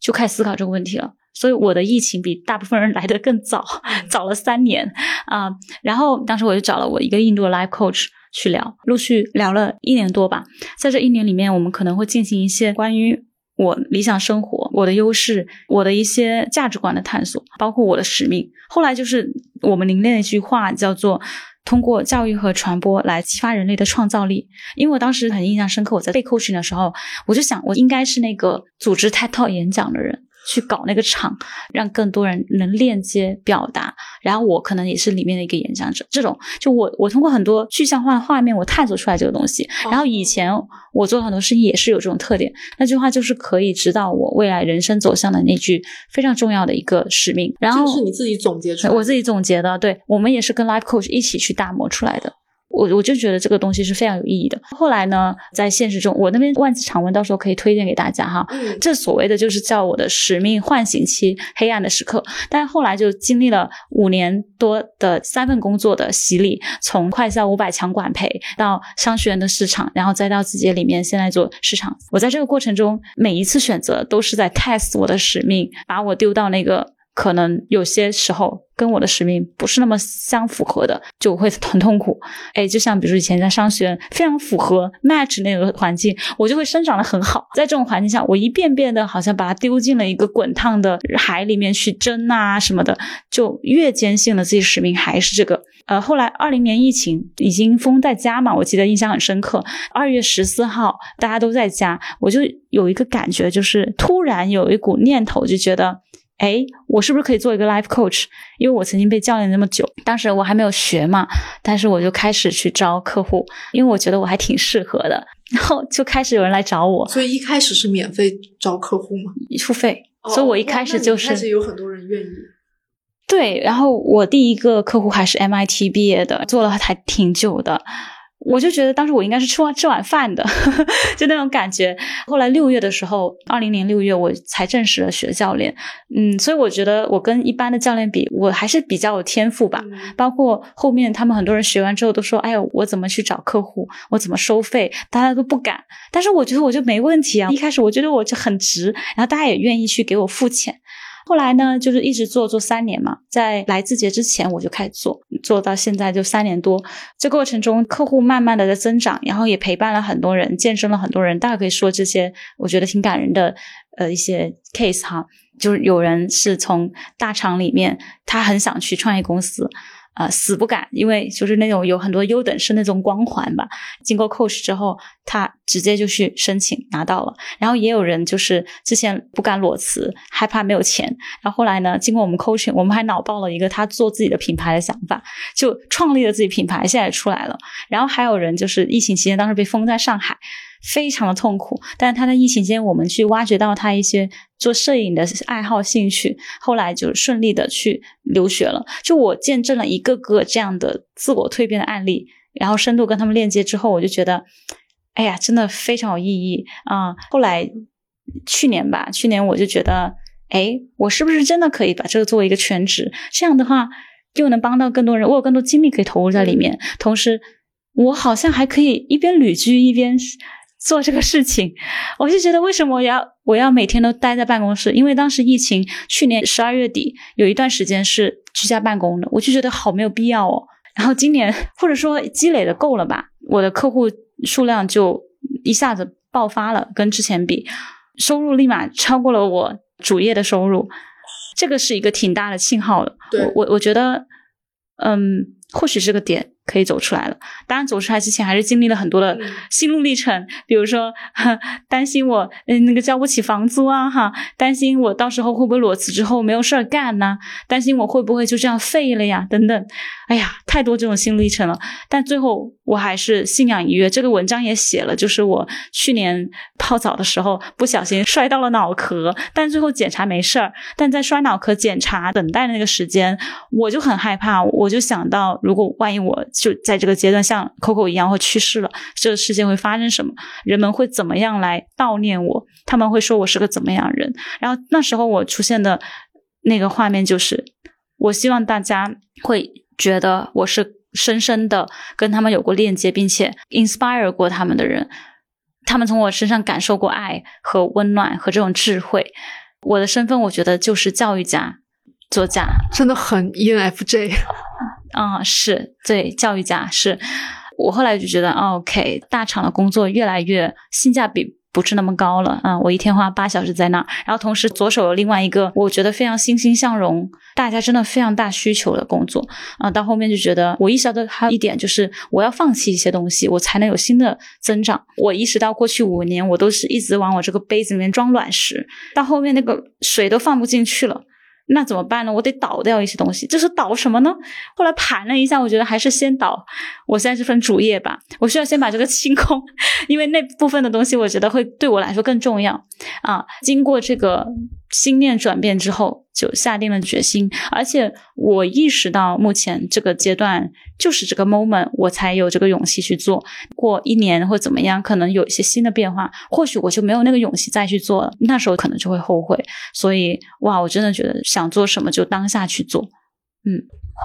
就开始思考这个问题了。所以我的疫情比大部分人来的更早，早了三年啊。然后当时我就找了我一个印度的 life coach 去聊，陆续聊了一年多吧。在这一年里面，我们可能会进行一些关于我理想生活、我的优势、我的一些价值观的探索，包括我的使命。后来就是我们凝练的一句话，叫做“通过教育和传播来激发人类的创造力”。因为我当时很印象深刻，我在被 coaching 的时候，我就想，我应该是那个组织 TED Talk 演讲的人。去搞那个场，让更多人能链接表达，然后我可能也是里面的一个演讲者。这种就我我通过很多具象化的画面，我探索出来这个东西。然后以前我做很多事情也是有这种特点。那句话就是可以指导我未来人生走向的那句非常重要的一个使命。然后是你自己总结出来，我自己总结的。对我们也是跟 Life Coach 一起去打磨出来的。我我就觉得这个东西是非常有意义的。后来呢，在现实中，我那边万字长文到时候可以推荐给大家哈。嗯这所谓的就是叫我的使命唤醒期黑暗的时刻，但后来就经历了五年多的三份工作的洗礼，从快销五百强管培到商学院的市场，然后再到字节里面现在做市场。我在这个过程中，每一次选择都是在 test 我的使命，把我丢到那个。可能有些时候跟我的使命不是那么相符合的，就会很痛苦。哎，就像比如以前在商学院非常符合 match 那个环境，我就会生长得很好。在这种环境下，我一遍遍的好像把它丢进了一个滚烫的海里面去蒸啊什么的，就越坚信了自己使命还是这个。呃，后来二零年疫情已经封在家嘛，我记得印象很深刻。二月十四号大家都在家，我就有一个感觉，就是突然有一股念头，就觉得。哎，我是不是可以做一个 life coach？因为我曾经被教练那么久，当时我还没有学嘛，但是我就开始去招客户，因为我觉得我还挺适合的，然后就开始有人来找我，所以一开始是免费招客户吗？付费，所以我一开始就是开始有很多人愿意。对，然后我第一个客户还是 MIT 毕业的，做了还挺久的。我就觉得当时我应该是吃完吃晚饭的，就那种感觉。后来六月的时候，二零年六月我才正式的学教练，嗯，所以我觉得我跟一般的教练比，我还是比较有天赋吧。包括后面他们很多人学完之后都说：“哎呀，我怎么去找客户？我怎么收费？”大家都不敢。但是我觉得我就没问题啊。一开始我觉得我就很值，然后大家也愿意去给我付钱。后来呢，就是一直做做三年嘛，在来字节之前我就开始做，做到现在就三年多。这过程中，客户慢慢的在增长，然后也陪伴了很多人，见证了很多人。大家可以说这些，我觉得挺感人的，呃，一些 case 哈，就是有人是从大厂里面，他很想去创业公司。啊、死不敢，因为就是那种有很多优等生那种光环吧。经过 coach 之后，他直接就去申请拿到了。然后也有人就是之前不敢裸辞，害怕没有钱。然后后来呢，经过我们 coaching，我们还脑爆了一个他做自己的品牌的想法，就创立了自己品牌，现在出来了。然后还有人就是疫情期间当时被封在上海。非常的痛苦，但是他在疫情间，我们去挖掘到他一些做摄影的爱好兴趣，后来就顺利的去留学了。就我见证了一个个这样的自我蜕变的案例，然后深度跟他们链接之后，我就觉得，哎呀，真的非常有意义啊、后来去年吧，去年我就觉得，哎，我是不是真的可以把这个作为一个全职？这样的话，又能帮到更多人，我有更多精力可以投入在里面，同时，我好像还可以一边旅居一边。做这个事情，我就觉得为什么我要我要每天都待在办公室？因为当时疫情，去年十二月底有一段时间是居家办公的，我就觉得好没有必要哦。然后今年或者说积累的够了吧，我的客户数量就一下子爆发了，跟之前比，收入立马超过了我主业的收入，这个是一个挺大的信号的。我我我觉得，嗯，或许这个点可以走出来了。当然，走出来之前还是经历了很多的嗯心路历程，比如说哈 担心我嗯那个交不起房租啊，哈，担心我到时候会不会裸辞之后没有事儿干呢？担心我会不会就这样废了呀？等等，哎呀，太多这种心路历程了。但最后我还是信仰一跃。这个文章也写了，就是我去年泡澡的时候不小心摔到了脑壳，但最后检查没事儿。但在摔脑壳检查等待的那个时间，我就很害怕，我就想到，如果万一我就在这个阶段像 Coco 一样会去世了，这个世界会发生什么？人们会怎么样来悼念我？他们会说我是个怎么样人？然后那时候我出现的那个画面就是，我希望大家会觉得我是深深的跟他们有过链接，并且 inspire 过他们的人。他们从我身上感受过爱和温暖和这种智慧。我的身份，我觉得就是教育家、作家。真的很 ENFJ。啊、是对教育家是。我后来就觉得、，OK，大厂的工作越来越性价比不是那么高了啊、我一天花八小时在那儿，然后同时左手有另外一个我觉得非常欣欣向荣，大家真的非常大需求的工作啊、到后面就觉得我意识到还有一点就是我要放弃一些东西，我才能有新的增长。我意识到过去五年我都是一直往我这个杯子里面装卵石，到后面那个水都放不进去了。那怎么办呢？我得倒掉一些东西，这是倒什么呢？后来盘了一下，我觉得还是先倒我现在这份主业吧。我需要先把这个清空，因为那部分的东西，我觉得会对我来说更重要啊。经过这个心念转变之后，就下定了决心。而且我意识到，目前这个阶段就是这个 moment，我才有这个勇气去做。过一年或怎么样，可能有一些新的变化，或许我就没有那个勇气再去做了。那时候可能就会后悔。所以，哇，我真的觉得想做什么就当下去做。嗯，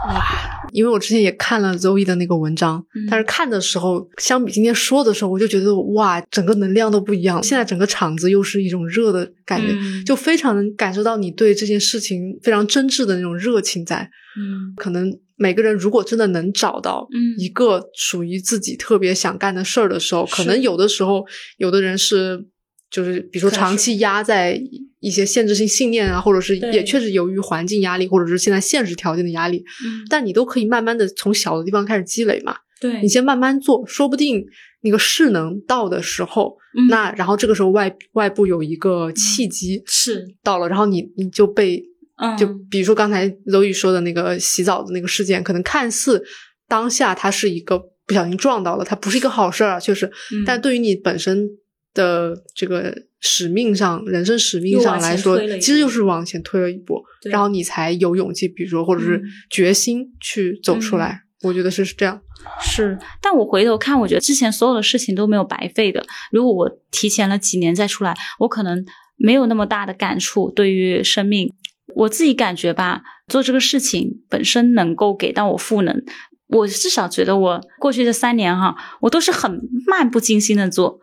哇，因为我之前也看了 Zoe 的那个文章，嗯但是看的时候，相比今天说的时候，我就觉得哇，整个能量都不一样。现在整个场子又是一种热的感觉，嗯就非常能感受到你对这件事情非常真挚的那种热情在。嗯可能每个人如果真的能找到嗯一个属于自己特别想干的事儿的时候，是可能有的时候有的人是就是比如说长期压在一些限制性信念啊，或者是也确实由于环境压力，或者是现在现实条件的压力，嗯，但你都可以慢慢的从小的地方开始积累嘛。对你先慢慢做，说不定那个势能到的时候，嗯那然后这个时候外外部有一个契机是到了，然后你你就被嗯就比如说刚才邹宇说的那个洗澡的那个事件，可能看似当下它是一个不小心撞到了，它不是一个好事儿啊，确实，嗯但对于你本身的这个使命上、人生使命上来说其实就是往前推了一步，然后你才有勇气，比如说或者是嗯决心去走出来。我觉得是是这样，是，但我回头看，我觉得之前所有的事情都没有白费的。如果我提前了几年再出来，我可能没有那么大的感触。对于生命，我自己感觉吧，做这个事情本身能够给到我赋能。我至少觉得我过去这三年哈，我都是很漫不经心的做，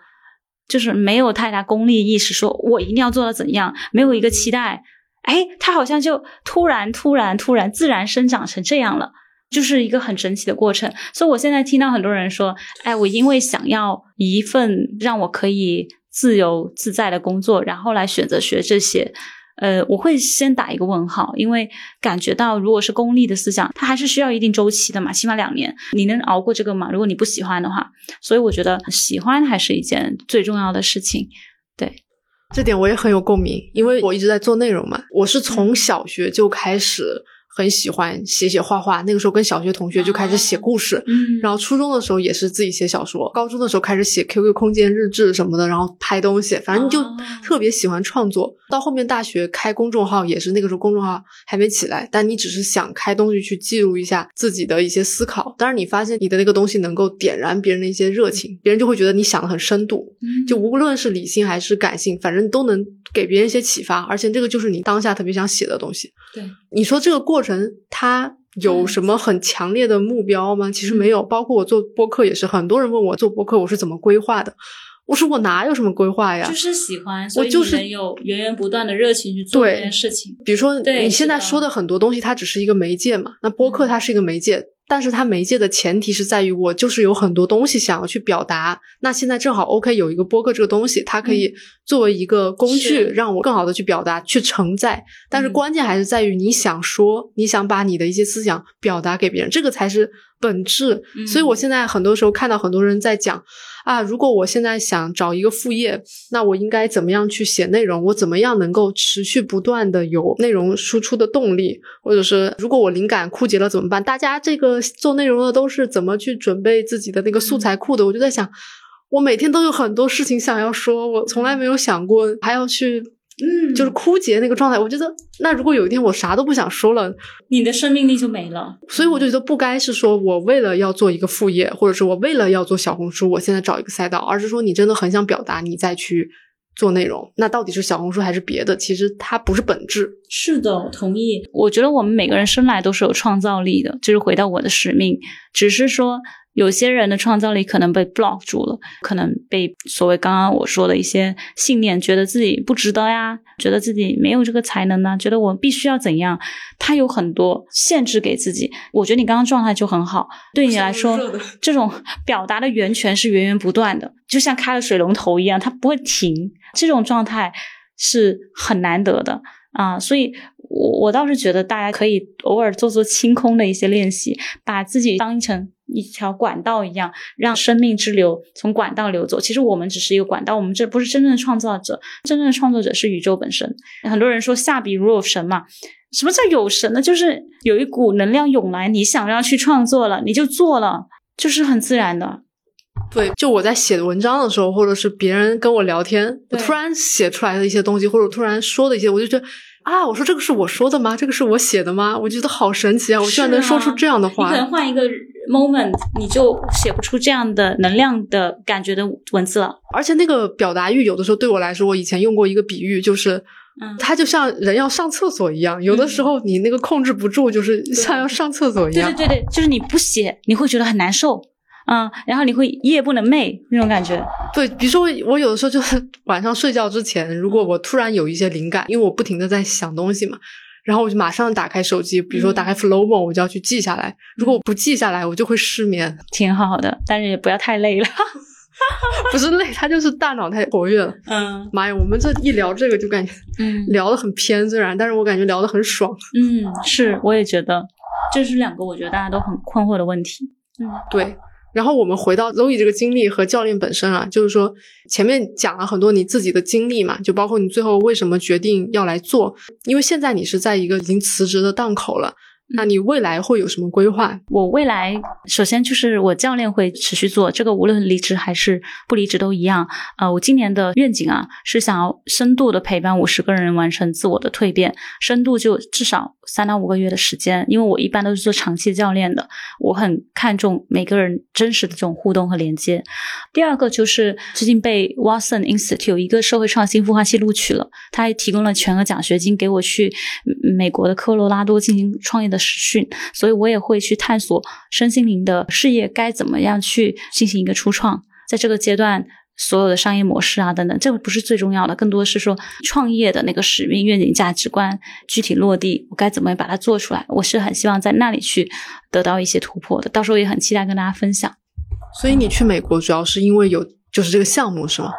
就是没有太大功利意识，说我一定要做到怎样，没有一个期待。哎，它好像就突然、突然、突然自然生长成这样了。就是一个很神奇的过程，所以我现在听到很多人说，哎，我因为想要一份让我可以自由自在的工作，然后来选择学这些，呃，我会先打一个问号，因为感觉到如果是功利的思想，它还是需要一定周期的嘛，起码两年，你能熬过这个吗？如果你不喜欢的话，所以我觉得喜欢还是一件最重要的事情，对，这点我也很有共鸣，因为我一直在做内容嘛，我是从小学就开始。很喜欢写写画画，那个时候跟小学同学就开始写故事，嗯然后初中的时候也是自己写小说，高中的时候开始写 QQ 空间日志什么的，然后拍东西，反正就哦特别喜欢创作。到后面大学开公众号也是那个时候公众号还没起来，但你只是想开东西去记录一下自己的一些思考。当然你发现你的那个东西能够点燃别人的一些热情，别人就会觉得你想的很深度，嗯就无论是理性还是感性，反正都能给别人一些启发，而且这个就是你当下特别想写的东西。对，你说这个过程它有什么很强烈的目标吗？其实没有，包括我做播客也是，很多人问我做播客我是怎么规划的，我说我哪有什么规划呀？就是喜欢，所以就是有源源不断的热情去做这件事情。比如说你现在说的很多东西，它只是一个媒介嘛，那播客它是一个媒介。但是它媒介的前提是在于我就是有很多东西想要去表达，那现在正好 OK 有一个播客这个东西，它可以作为一个工具，让我更好的去表达、去承载。但是嗯关键还是在于你想说，你想把你的一些思想表达给别人，这个才是本质。嗯所以我现在很多时候看到很多人在讲啊，如果我现在想找一个副业，那我应该怎么样去写内容？我怎么样能够持续不断的有内容输出的动力？或者是如果我灵感枯竭了怎么办？大家这个做内容的都是怎么去准备自己的那个素材库的？我就在想，我每天都有很多事情想要说，我从来没有想过还要去。嗯就是枯竭那个状态，我觉得那如果有一天我啥都不想说了，你的生命力就没了。所以我就觉得不该是说我为了要做一个副业，或者是我为了要做小红书，我现在找一个赛道，而是说你真的很想表达，你再去做内容。那到底是小红书还是别的？其实它不是本质。是的，我同意。我觉得我们每个人生来都是有创造力的，就是回到我的使命，只是说有些人的创造力可能被 block 住了，可能被所谓刚刚我说的一些信念，觉得自己不值得呀，觉得自己没有这个才能呢，觉得我必须要怎样，他有很多限制给自己。我觉得你刚刚状态就很好，对你来说，这种表达的源泉是源源不断的，就像开了水龙头一样，它不会停。这种状态是很难得的。啊，所以我我倒是觉得大家可以偶尔做做清空的一些练习，把自己当成一条管道一样，让生命之流从管道流走。其实我们只是一个管道，我们这不是真正的创造者，真正的创作者是宇宙本身。很多人说下笔如有神嘛，什么叫有神呢？就是有一股能量涌来，你想要去创作了，你就做了，就是很自然的。对，就我在写文章的时候，或者是别人跟我聊天，我突然写出来的一些东西，或者突然说的一些，我就觉得啊，我说这个是我说的吗？这个是我写的吗？我觉得好神奇啊！我居然能说出这样的话。你可能换一个 moment，你就写不出这样的能量的感觉的文字了。而且那个表达欲，有的时候对我来说，我以前用过一个比喻，就是。嗯它就像人要上厕所一样，有的时候你那个控制不住，就是像要上厕所一样。对对对对，就是你不写，你会觉得很难受，嗯，然后你会夜不能寐那种感觉。对，比如说我我有的时候就是晚上睡觉之前，如果我突然有一些灵感，因为我不停的在想东西嘛，然后我就马上打开手机，比如说打开 Flow Mo，我就要去记下来。如果我不记下来，我就会失眠。挺好的，但是也不要太累了。不是累，他就是大脑太活跃了。嗯妈呀，我们这一聊这个就感觉嗯 聊的很偏，虽然，但是我感觉聊的很爽。嗯，是，我也觉得这是两个我觉得大家都很困惑的问题。嗯对，然后我们回到 Zoe 这个经历和教练本身啊，就是说前面讲了很多你自己的经历嘛，就包括你最后为什么决定要来做，因为现在你是在一个已经辞职的档口了，那你未来会有什么规划？我未来首先就是我教练会持续做这个，无论离职还是不离职都一样。呃，我今年的愿景啊是想要深度的陪伴五十个人完成自我的蜕变，深度就至少三到五个月的时间，因为我一般都是做长期教练的，我很看重每个人真实的这种互动和连接。第二个就是最近被 Watson Institute 有一个社会创新孵化器录取了，他还提供了全额奖学金给我去美国的科罗拉多进行创业的实训，所以我也会去探索身心灵的事业该怎么样去进行一个初创，在这个阶段。所有的商业模式啊，等等，这个不是最重要的，更多是说创业的那个使命、愿景、价值观具体落地，我该怎么把它做出来？我是很希望在那里去得到一些突破的，到时候也很期待跟大家分享。所以你去美国主要是因为有就是这个项目是吗？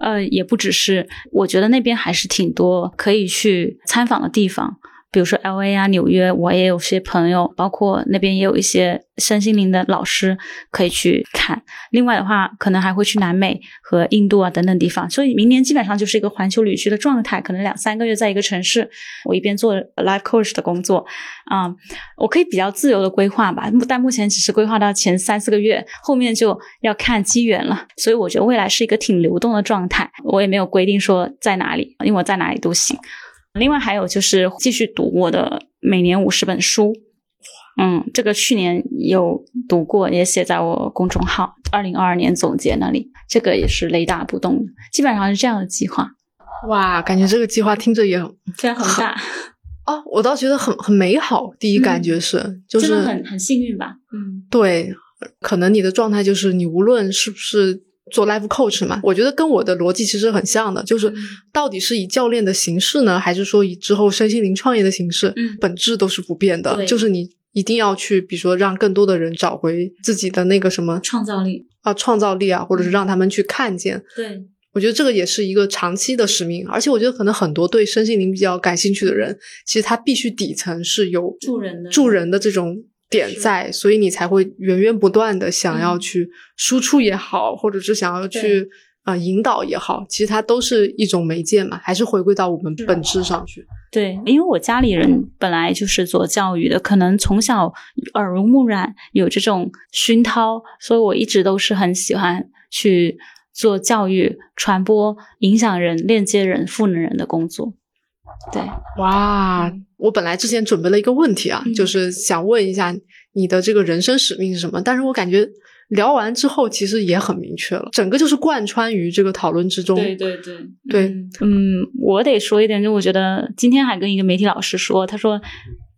呃，也不只是，我觉得那边还是挺多可以去参访的地方，比如说 L A 啊、纽约，我也有些朋友，包括那边也有一些身心灵的老师可以去看。另外的话，可能还会去南美和印度啊等等地方。所以明年基本上就是一个环球旅居的状态，可能两三个月在一个城市，我一边做 life coach 的工作，啊、我可以比较自由的规划吧，但目前只是规划到前三四个月，后面就要看机缘了。所以我觉得未来是一个挺流动的状态，我也没有规定说在哪里，因为我在哪里都行。另外还有就是继续读我的每年五十本书，嗯，这个去年有读过，也写在我公众号二零二二年总结那里，这个也是雷打不动的，基本上是这样的计划，哇，感觉这个计划听着也很非常宏大，哦，我倒觉得很很美好。第一感觉是，就是真的很很幸运吧，嗯。对，可能你的状态就是你无论是不是做 life coach 嘛，我觉得跟我的逻辑其实很像的，就是嗯。到底是以教练的形式呢，还是说以之后身心灵创业的形式，嗯。本质都是不变的，就是你一定要去，比如说让更多的人找回自己的那个什么创造力，啊创造力啊，或者是让他们去看见。对，我觉得这个也是一个长期的使命，而且我觉得可能很多对身心灵比较感兴趣的人，其实他必须底层是有助人的助人的这种点是在，所以你才会源源不断的想要嗯去输出也好，或者是想要去啊、呃引导也好，其实它都是一种媒介嘛，还是回归到我们本质上去。对，因为我家里人本来就是做教育的，可能从小耳濡目染，有这种熏陶，所以我一直都是很喜欢去做教育、传播、影响人、链接人、赋能人的工作。对，哇，我本来之前准备了一个问题啊，嗯。就是想问一下你的这个人生使命是什么，但是我感觉。聊完之后，其实也很明确了，整个就是贯穿于这个讨论之中。对对对。对。嗯，我得说一点，就我觉得今天还跟一个媒体老师说，他说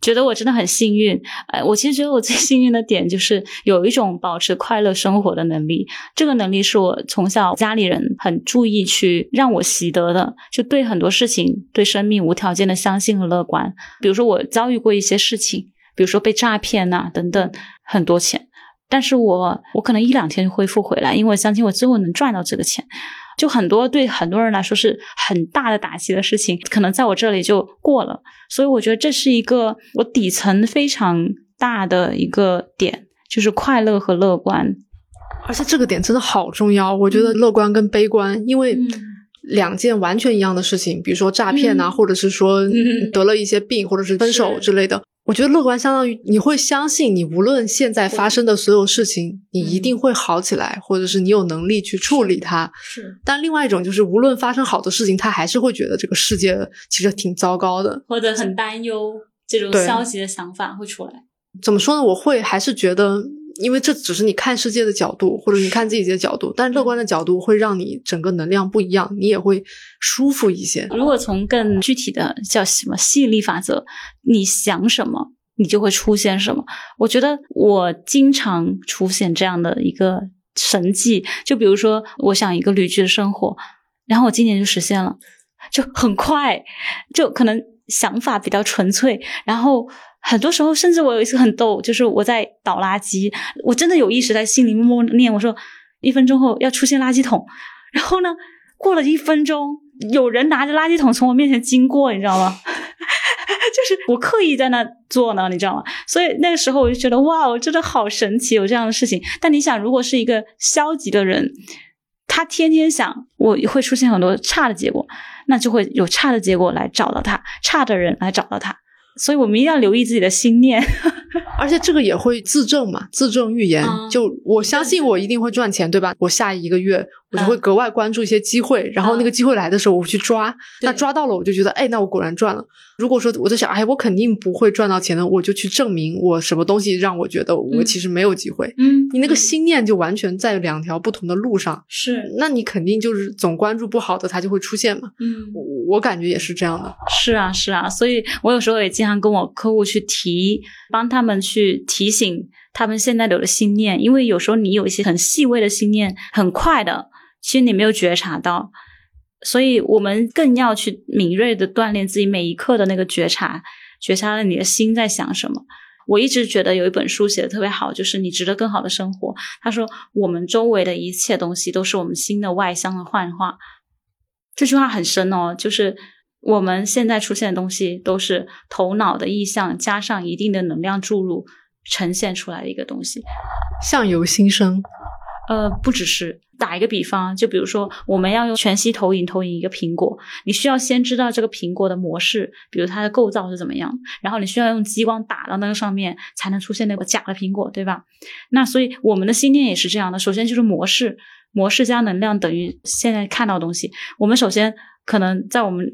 觉得我真的很幸运。呃，我其实觉得我最幸运的点就是有一种保持快乐生活的能力，这个能力是我从小家里人很注意去让我习得的，就对很多事情、对生命无条件的相信和乐观。比如说我遭遇过一些事情，比如说被诈骗呐、等等，很多钱。但是我我可能一两天就恢复回来，因为我相信我最后能赚到这个钱。就很多对很多人来说是很大的打击的事情，可能在我这里就过了。所以我觉得这是一个我底层非常大的一个点，就是快乐和乐观。而且这个点真的好重要，我觉得乐观跟悲观，因为嗯两件完全一样的事情，比如说诈骗啊，嗯或者是说嗯得了一些病，或者是分手之类的，我觉得乐观相当于你会相信，你无论现在发生的所有事情，你一定会好起来，或者是你有能力去处理它。是，但另外一种就是，无论发生好的事情，他还是会觉得这个世界其实挺糟糕的，或者很担忧，这种消极的想法会出来。怎么说呢？我会还是觉得，因为这只是你看世界的角度，或者你看自己的角度，但乐观的角度会让你整个能量不一样，你也会舒服一些。如果从更具体的叫什么吸引力法则，你想什么，你就会出现什么。我觉得我经常出现这样的一个神迹，就比如说，我想一个旅居的生活，然后我今年就实现了，就很快，就可能想法比较纯粹，然后。很多时候，甚至我有一次很逗，就是我在倒垃圾，我真的有意识在心里默默念，我说一分钟后要出现垃圾桶，然后呢，过了一分钟，有人拿着垃圾桶从我面前经过，你知道吗？就是我刻意在那做呢，你知道吗？所以那个时候我就觉得哇，我真的好神奇，有这样的事情。但你想，如果是一个消极的人，他天天想我会出现很多差的结果，那就会有差的结果来找到他，差的人来找到他。所以我们一定要留意自己的心念，而且这个也会自证嘛，自证预言。嗯就我相信我一定会赚钱，对吧？我下一个月我就会格外关注一些机会，然后那个机会来的时候我去抓，那抓到了我就觉得，哎，那我果然赚了。如果说我在想，哎，我肯定不会赚到钱的，我就去证明我什么东西让我觉得我嗯其实没有机会。嗯你那个心念就完全在两条不同的路上，是，那你肯定就是总关注不好的，它就会出现嘛。嗯。我我感觉也是这样的。是啊，是啊，所以我有时候也经常跟我客户去提，帮他们去提醒他们现在有的心念，因为有时候你有一些很细微的心念，很快的，其实你没有觉察到，所以我们更要去敏锐的锻炼自己每一刻的那个觉察，觉察了你的心在想什么。我一直觉得有一本书写的特别好，就是你值得更好的生活。他说，我们周围的一切东西都是我们心的外向的幻化。这句话很深哦，就是我们现在出现的东西都是头脑的意象加上一定的能量注入呈现出来的一个东西。相由心生，呃，不只是打一个比方，就比如说我们要用全息投影投影一个苹果，你需要先知道这个苹果的模式，比如它的构造是怎么样，然后你需要用激光打到那个上面，才能出现那个假的苹果，对吧？那所以我们的心念也是这样的，首先就是模式，模式加能量等于现在看到的东西。我们首先可能在我们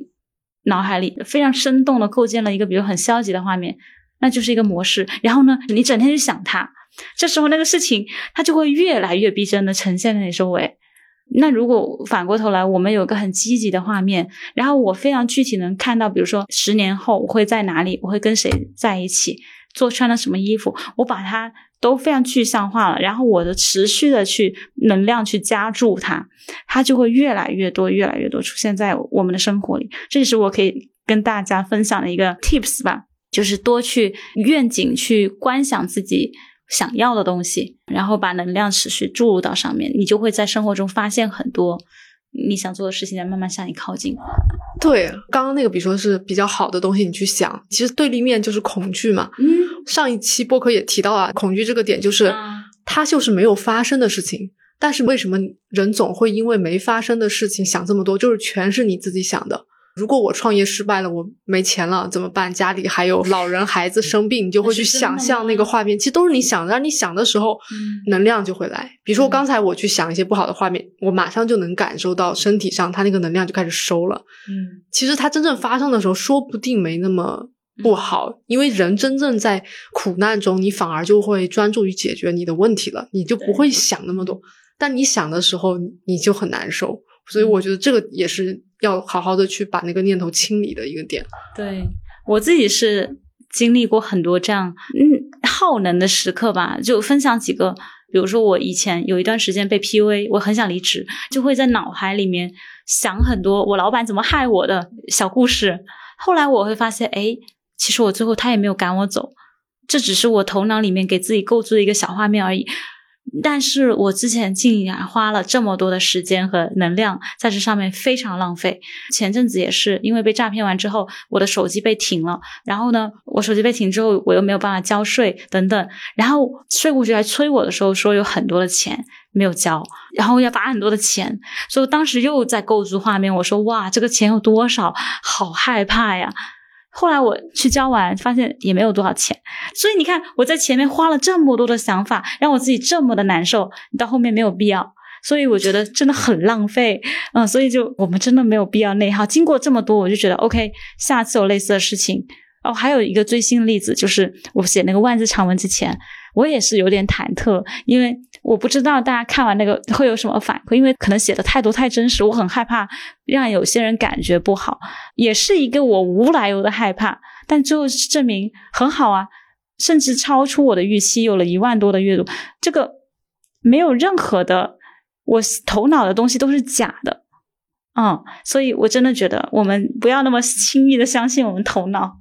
脑海里非常生动的构建了一个，比如很消极的画面，那就是一个模式。然后呢，你整天去想它，这时候那个事情它就会越来越逼真的呈现在你周围。那如果反过头来，我们有个很积极的画面，然后我非常具体能看到，比如说十年后我会在哪里，我会跟谁在一起，做穿了什么衣服，我把它都非常具象化了，然后我的持续的去能量去加注它，它就会越来越多、越来越多出现在我们的生活里。这也是我可以跟大家分享的一个 tips 吧，就是多去愿景去观想自己想要的东西，然后把能量持续注入到上面，你就会在生活中发现很多你想做的事情在慢慢向你靠近。对，刚刚那个比如说是比较好的东西，你去想，其实对立面就是恐惧嘛。嗯，上一期播客也提到啊，恐惧这个点就是、啊它就是没有发生的事情。但是为什么人总会因为没发生的事情想这么多？就是全是你自己想的。如果我创业失败了，我没钱了怎么办？家里还有老人、孩子生病，你就会去想象那个画面。其实都是你想的，让你想的时候，嗯能量就会来。比如说嗯刚才我去想一些不好的画面，我马上就能感受到身体上它那个能量就开始收了。嗯其实它真正发生的时候，说不定没那么不好，因为人真正在苦难中，你反而就会专注于解决你的问题了，你就不会想那么多。但你想的时候，你就很难受。所以我觉得这个也是要好好的去把那个念头清理的一个点。对我自己是经历过很多这样嗯耗能的时刻吧，就分享几个。比如说，我以前有一段时间被 PUA，我很想离职，就会在脑海里面想很多我老板怎么害我的小故事。后来我会发现，哎，其实我最后他也没有赶我走，这只是我头脑里面给自己构筑的一个小画面而已。但是我之前竟然花了这么多的时间和能量在这上面，非常浪费。前阵子也是因为被诈骗完之后，我的手机被停了，然后呢，我手机被停之后，我又没有办法交税等等，然后税务局来催我的时候，说有很多的钱没有交，然后要罚很多的钱，所以我当时又在构筑画面，我说哇，这个钱有多少，好害怕呀。后来我去交完，发现也没有多少钱。所以你看，我在前面花了这么多的想法，让我自己这么的难受，你到后面没有必要。所以我觉得真的很浪费，嗯，所以就我们真的没有必要内耗。经过这么多，我就觉得 OK，下次有类似的事情。哦，还有一个最新的例子，就是我写那个万字长文之前，我也是有点忐忑，因为我不知道大家看完那个会有什么反馈，因为可能写的太多太真实，我很害怕让有些人感觉不好，也是一个我无来由的害怕。但最后证明很好啊，甚至超出我的预期，有了一万多的阅读，这个没有任何的。我头脑的东西都是假的，嗯，所以我真的觉得我们不要那么轻易的相信我们头脑，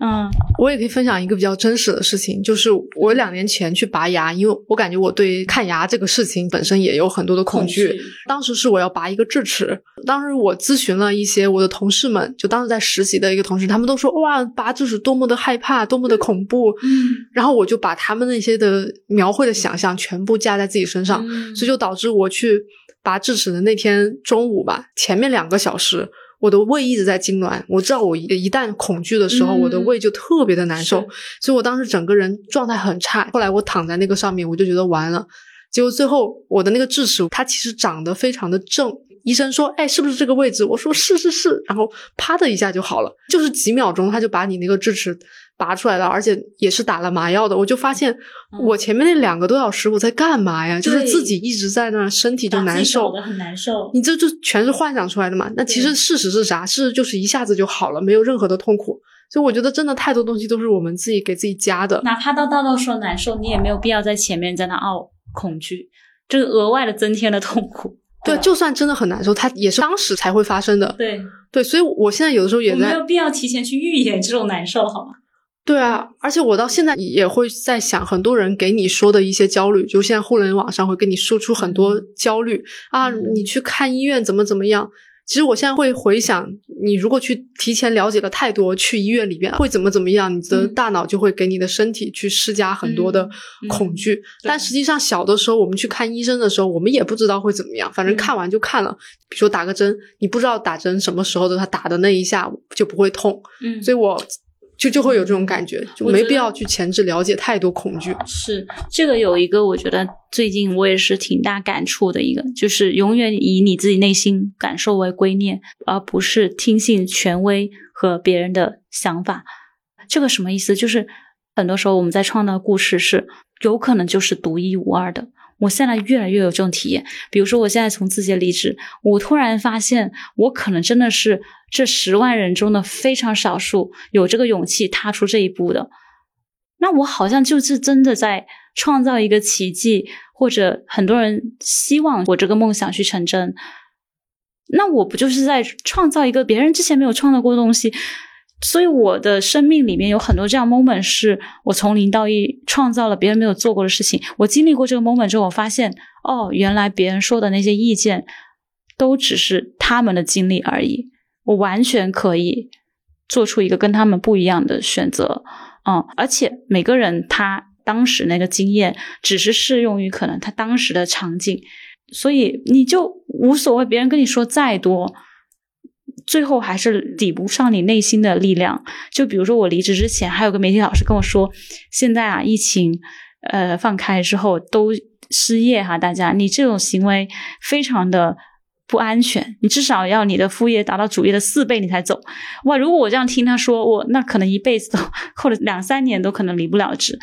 嗯，我也可以分享一个比较真实的事情，就是我两年前去拔牙，因为我感觉我对看牙这个事情本身也有很多的恐惧。当时是我要拔一个智齿，当时我咨询了一些我的同事们，就当时在实习的一个同事，他们都说哇，拔智齿多么的害怕，多么的恐怖，嗯，然后我就把他们那些的描绘的想象全部加在自己身上，所以就导致我去。去拔智齿的那天中午吧，前面两个小时，我的胃一直在痉挛。我知道我一旦恐惧的时候，我的胃就特别的难受，所以我当时整个人状态很差。后来我躺在那个上面，我就觉得完了。结果最后我的那个智齿，它其实长得非常的正。医生说：“哎，是不是这个位置？”我说：“是是是。”然后啪的一下就好了，就是几秒钟，他就把你那个智齿。拔出来的，而且也是打了麻药的。我就发现，我前面那两个多小时我在干嘛呀？就是自己一直在那，身体就难受，很难受。你这就全是幻想出来的嘛？那其实事实是啥？事实就是一下子就好了，没有任何的痛苦。所以我觉得真的太多东西都是我们自己给自己加的。哪怕到到到说难受，你也没有必要在前面在那哦恐惧，这个额外的增添了痛苦。对，就算真的很难受，它也是当时才会发生的。对对，所以我现在有的时候也在没有必要提前去预演这种难受，好吗？对啊，而且我到现在也会在想，很多人给你说的一些焦虑，就现在互联网上会给你输出很多焦虑啊，你去看医院怎么怎么样。其实我现在会回想，你如果去提前了解了太多，去医院里边会怎么怎么样，你的大脑就会给你的身体去施加很多的恐惧。但实际上，小的时候我们去看医生的时候，我们也不知道会怎么样，反正看完就看了。比如说打个针，你不知道打针什么时候的，他打的那一下就不会痛。嗯，所以我。就就会有这种感觉，就没必要去前置了解太多恐惧。是这个有一个，我觉得最近我也是挺大感触的一个，就是永远以你自己内心感受为圭臬，而不是听信权威和别人的想法。这个什么意思？就是很多时候我们在创造故事是有可能就是独一无二的。我现在越来越有这种体验，比如说我现在从字节离职，我突然发现我可能真的是这十万人中的非常少数有这个勇气踏出这一步的。那我好像就是真的在创造一个奇迹，或者很多人希望我这个梦想去成真。那我不就是在创造一个别人之前没有创造过的东西？所以我的生命里面有很多这样 moment，是我从零到一创造了别人没有做过的事情。我经历过这个 moment 之后，我发现，哦，原来别人说的那些意见，都只是他们的经历而已。我完全可以做出一个跟他们不一样的选择，嗯，而且每个人他当时那个经验，只是适用于可能他当时的场景，所以你就无所谓，别人跟你说再多。最后还是抵不上你内心的力量。就比如说，我离职之前，还有个媒体老师跟我说：“现在啊，疫情呃放开之后都失业哈，大家你这种行为非常的不安全。你至少要你的副业达到主业的四倍，你才走。哇！如果我这样听他说，我那可能一辈子都或者两三年都可能离不了职。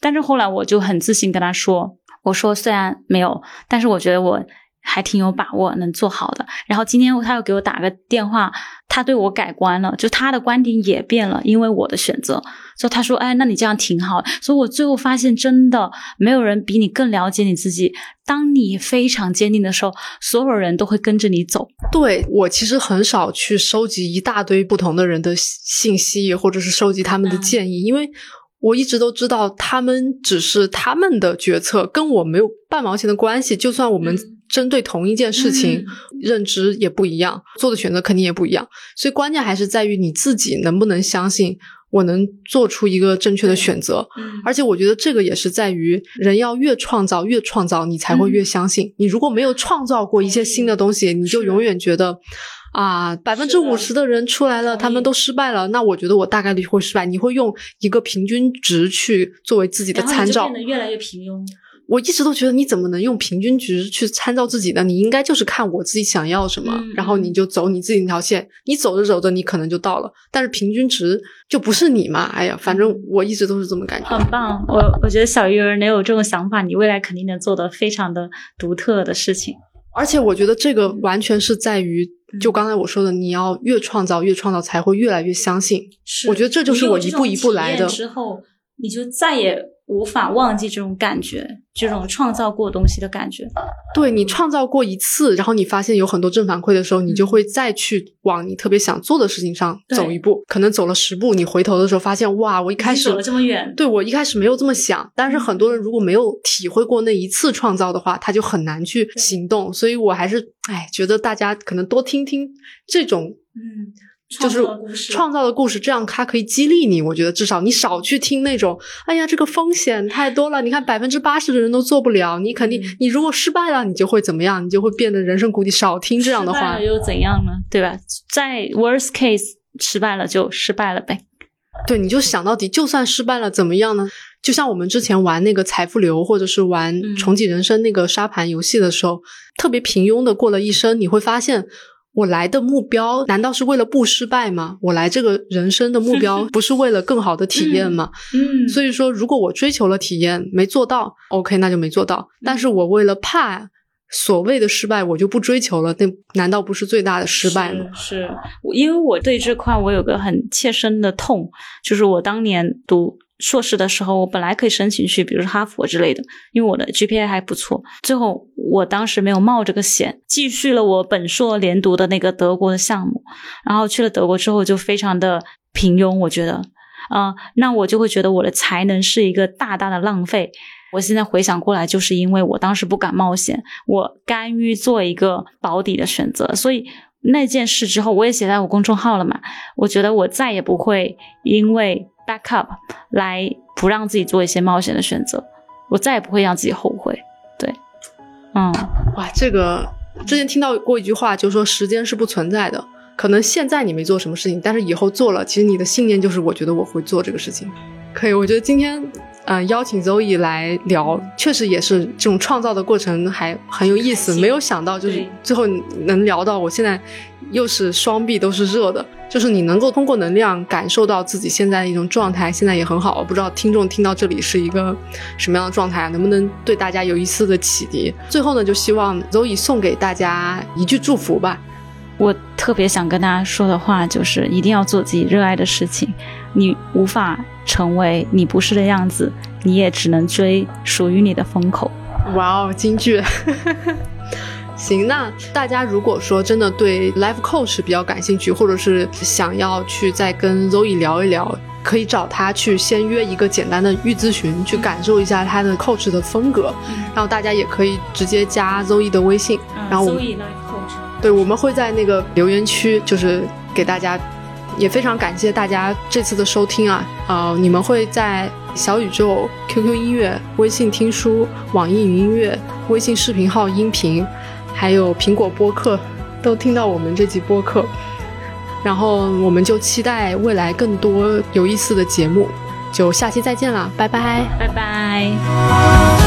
但是后来我就很自信跟他说：“我说虽然没有，但是我觉得我。”还挺有把握能做好的。然后今天他又给我打个电话，他对我改观了，就他的观点也变了，因为我的选择。所以他说：“哎，那你这样挺好。”所以我最后发现，真的没有人比你更了解你自己。当你非常坚定的时候，所有人都会跟着你走。对我其实很少去收集一大堆不同的人的信息，或者是收集他们的建议，因为我一直都知道他们只是他们的决策，跟我没有半毛钱的关系。就算我们。针对同一件事情，认知也不一样，做的选择肯定也不一样。所以关键还是在于你自己能不能相信我能做出一个正确的选择。而且我觉得这个也是在于人要越创造越创造，你才会越相信。你如果没有创造过一些新的东西，你就永远觉得啊，百分之五十的人出来了，他们都失败了，那我觉得我大概率会失败。你会用一个平均值去作为自己的参照，变得越来越平庸。我一直都觉得你怎么能用平均值去参照自己呢？你应该就是看我自己想要什么，然后你就走你自己那条线。你走着走着，你可能就到了。但是平均值就不是你嘛？哎呀，反正我一直都是这么感觉。很棒，我我觉得小鱼儿能有这种想法，你未来肯定能做的非常的独特的事情。而且我觉得这个完全是在于，就刚才我说的，你要越创造，越创造才会越来越相信。我觉得这就是我一步一步来的。之后，你就再也。无法忘记这种感觉，这种创造过东西的感觉。对你创造过一次，然后你发现有很多正反馈的时候，你就会再去往你特别想做的事情上走一步。可能走了十步，你回头的时候发现，哇，我一开始走了这么远。对我一开始没有这么想，但是很多人如果没有体会过那一次创造的话，他就很难去行动。所以我还是，哎，觉得大家可能多听听这种，嗯。就是创造的故事，这样它可以激励你。我觉得至少你少去听那种，哎呀，这个风险太多了。你看百分之八十的人都做不了，你肯定，你如果失败了，你就会怎么样？你就会变得人生谷底。少听这样的话，又怎样呢？对吧？在 worst case 失败了就失败了呗。对，你就想到底，就算失败了怎么样呢？就像我们之前玩那个财富流，或者是玩重启人生那个沙盘游戏的时候，特别平庸的过了一生，你会发现。我来的目标难道是为了不失败吗？我来这个人生的目标 不是为了更好的体验吗？嗯，所以说，如果我追求了体验没做到，OK，那就没做到。但是我为了怕所谓的失败，我就不追求了，那难道不是最大的失败吗？是，因为我对这块我有个很切身的痛，就是我当年读。硕士的时候，我本来可以申请去，比如说哈佛之类的，因为我的 GPA 还不错。最后，我当时没有冒这个险，继续了我本硕连读的那个德国的项目。然后去了德国之后，就非常的平庸。我觉得，啊，那我就会觉得我的才能是一个大大的浪费。我现在回想过来，就是因为我当时不敢冒险，我甘于做一个保底的选择。所以那件事之后，我也写在我公众号了嘛。我觉得我再也不会因为。Backup 来不让自己做一些冒险的选择，我再也不会让自己后悔。对，嗯，哇，这个之前听到过一句话，就说时间是不存在的。可能现在你没做什么事情，但是以后做了，其实你的信念就是，我觉得我会做这个事情。可以，我觉得今天。嗯，邀请 Zoe 来聊，确实也是这种创造的过程还很有意思。没有想到，就是最后能聊到，我现在又是双臂都是热的，就是你能够通过能量感受到自己现在的一种状态，现在也很好。我不知道听众听到这里是一个什么样的状态，能不能对大家有一丝的启迪？最后呢，就希望 Zoe 送给大家一句祝福吧。我特别想跟大家说的话就是，一定要做自己热爱的事情。你无法成为你不是的样子，你也只能追属于你的风口。哇哦，京剧！行，那大家如果说真的对 Life Coach 比较感兴趣，或者是想要去再跟 Zoe 聊一聊，可以找他去先约一个简单的预咨询，去感受一下他的 Coach 的风格。然后大家也可以直接加 Zoe 的微信，然后 Zoe Life Coach。对，我们会在那个留言区，就是给大家，也非常感谢大家这次的收听啊！呃，你们会在小宇宙、QQ 音乐、微信听书、网易云音乐、微信视频号音频，还有苹果播客都听到我们这期播客。然后我们就期待未来更多有意思的节目，就下期再见了，拜拜，拜拜。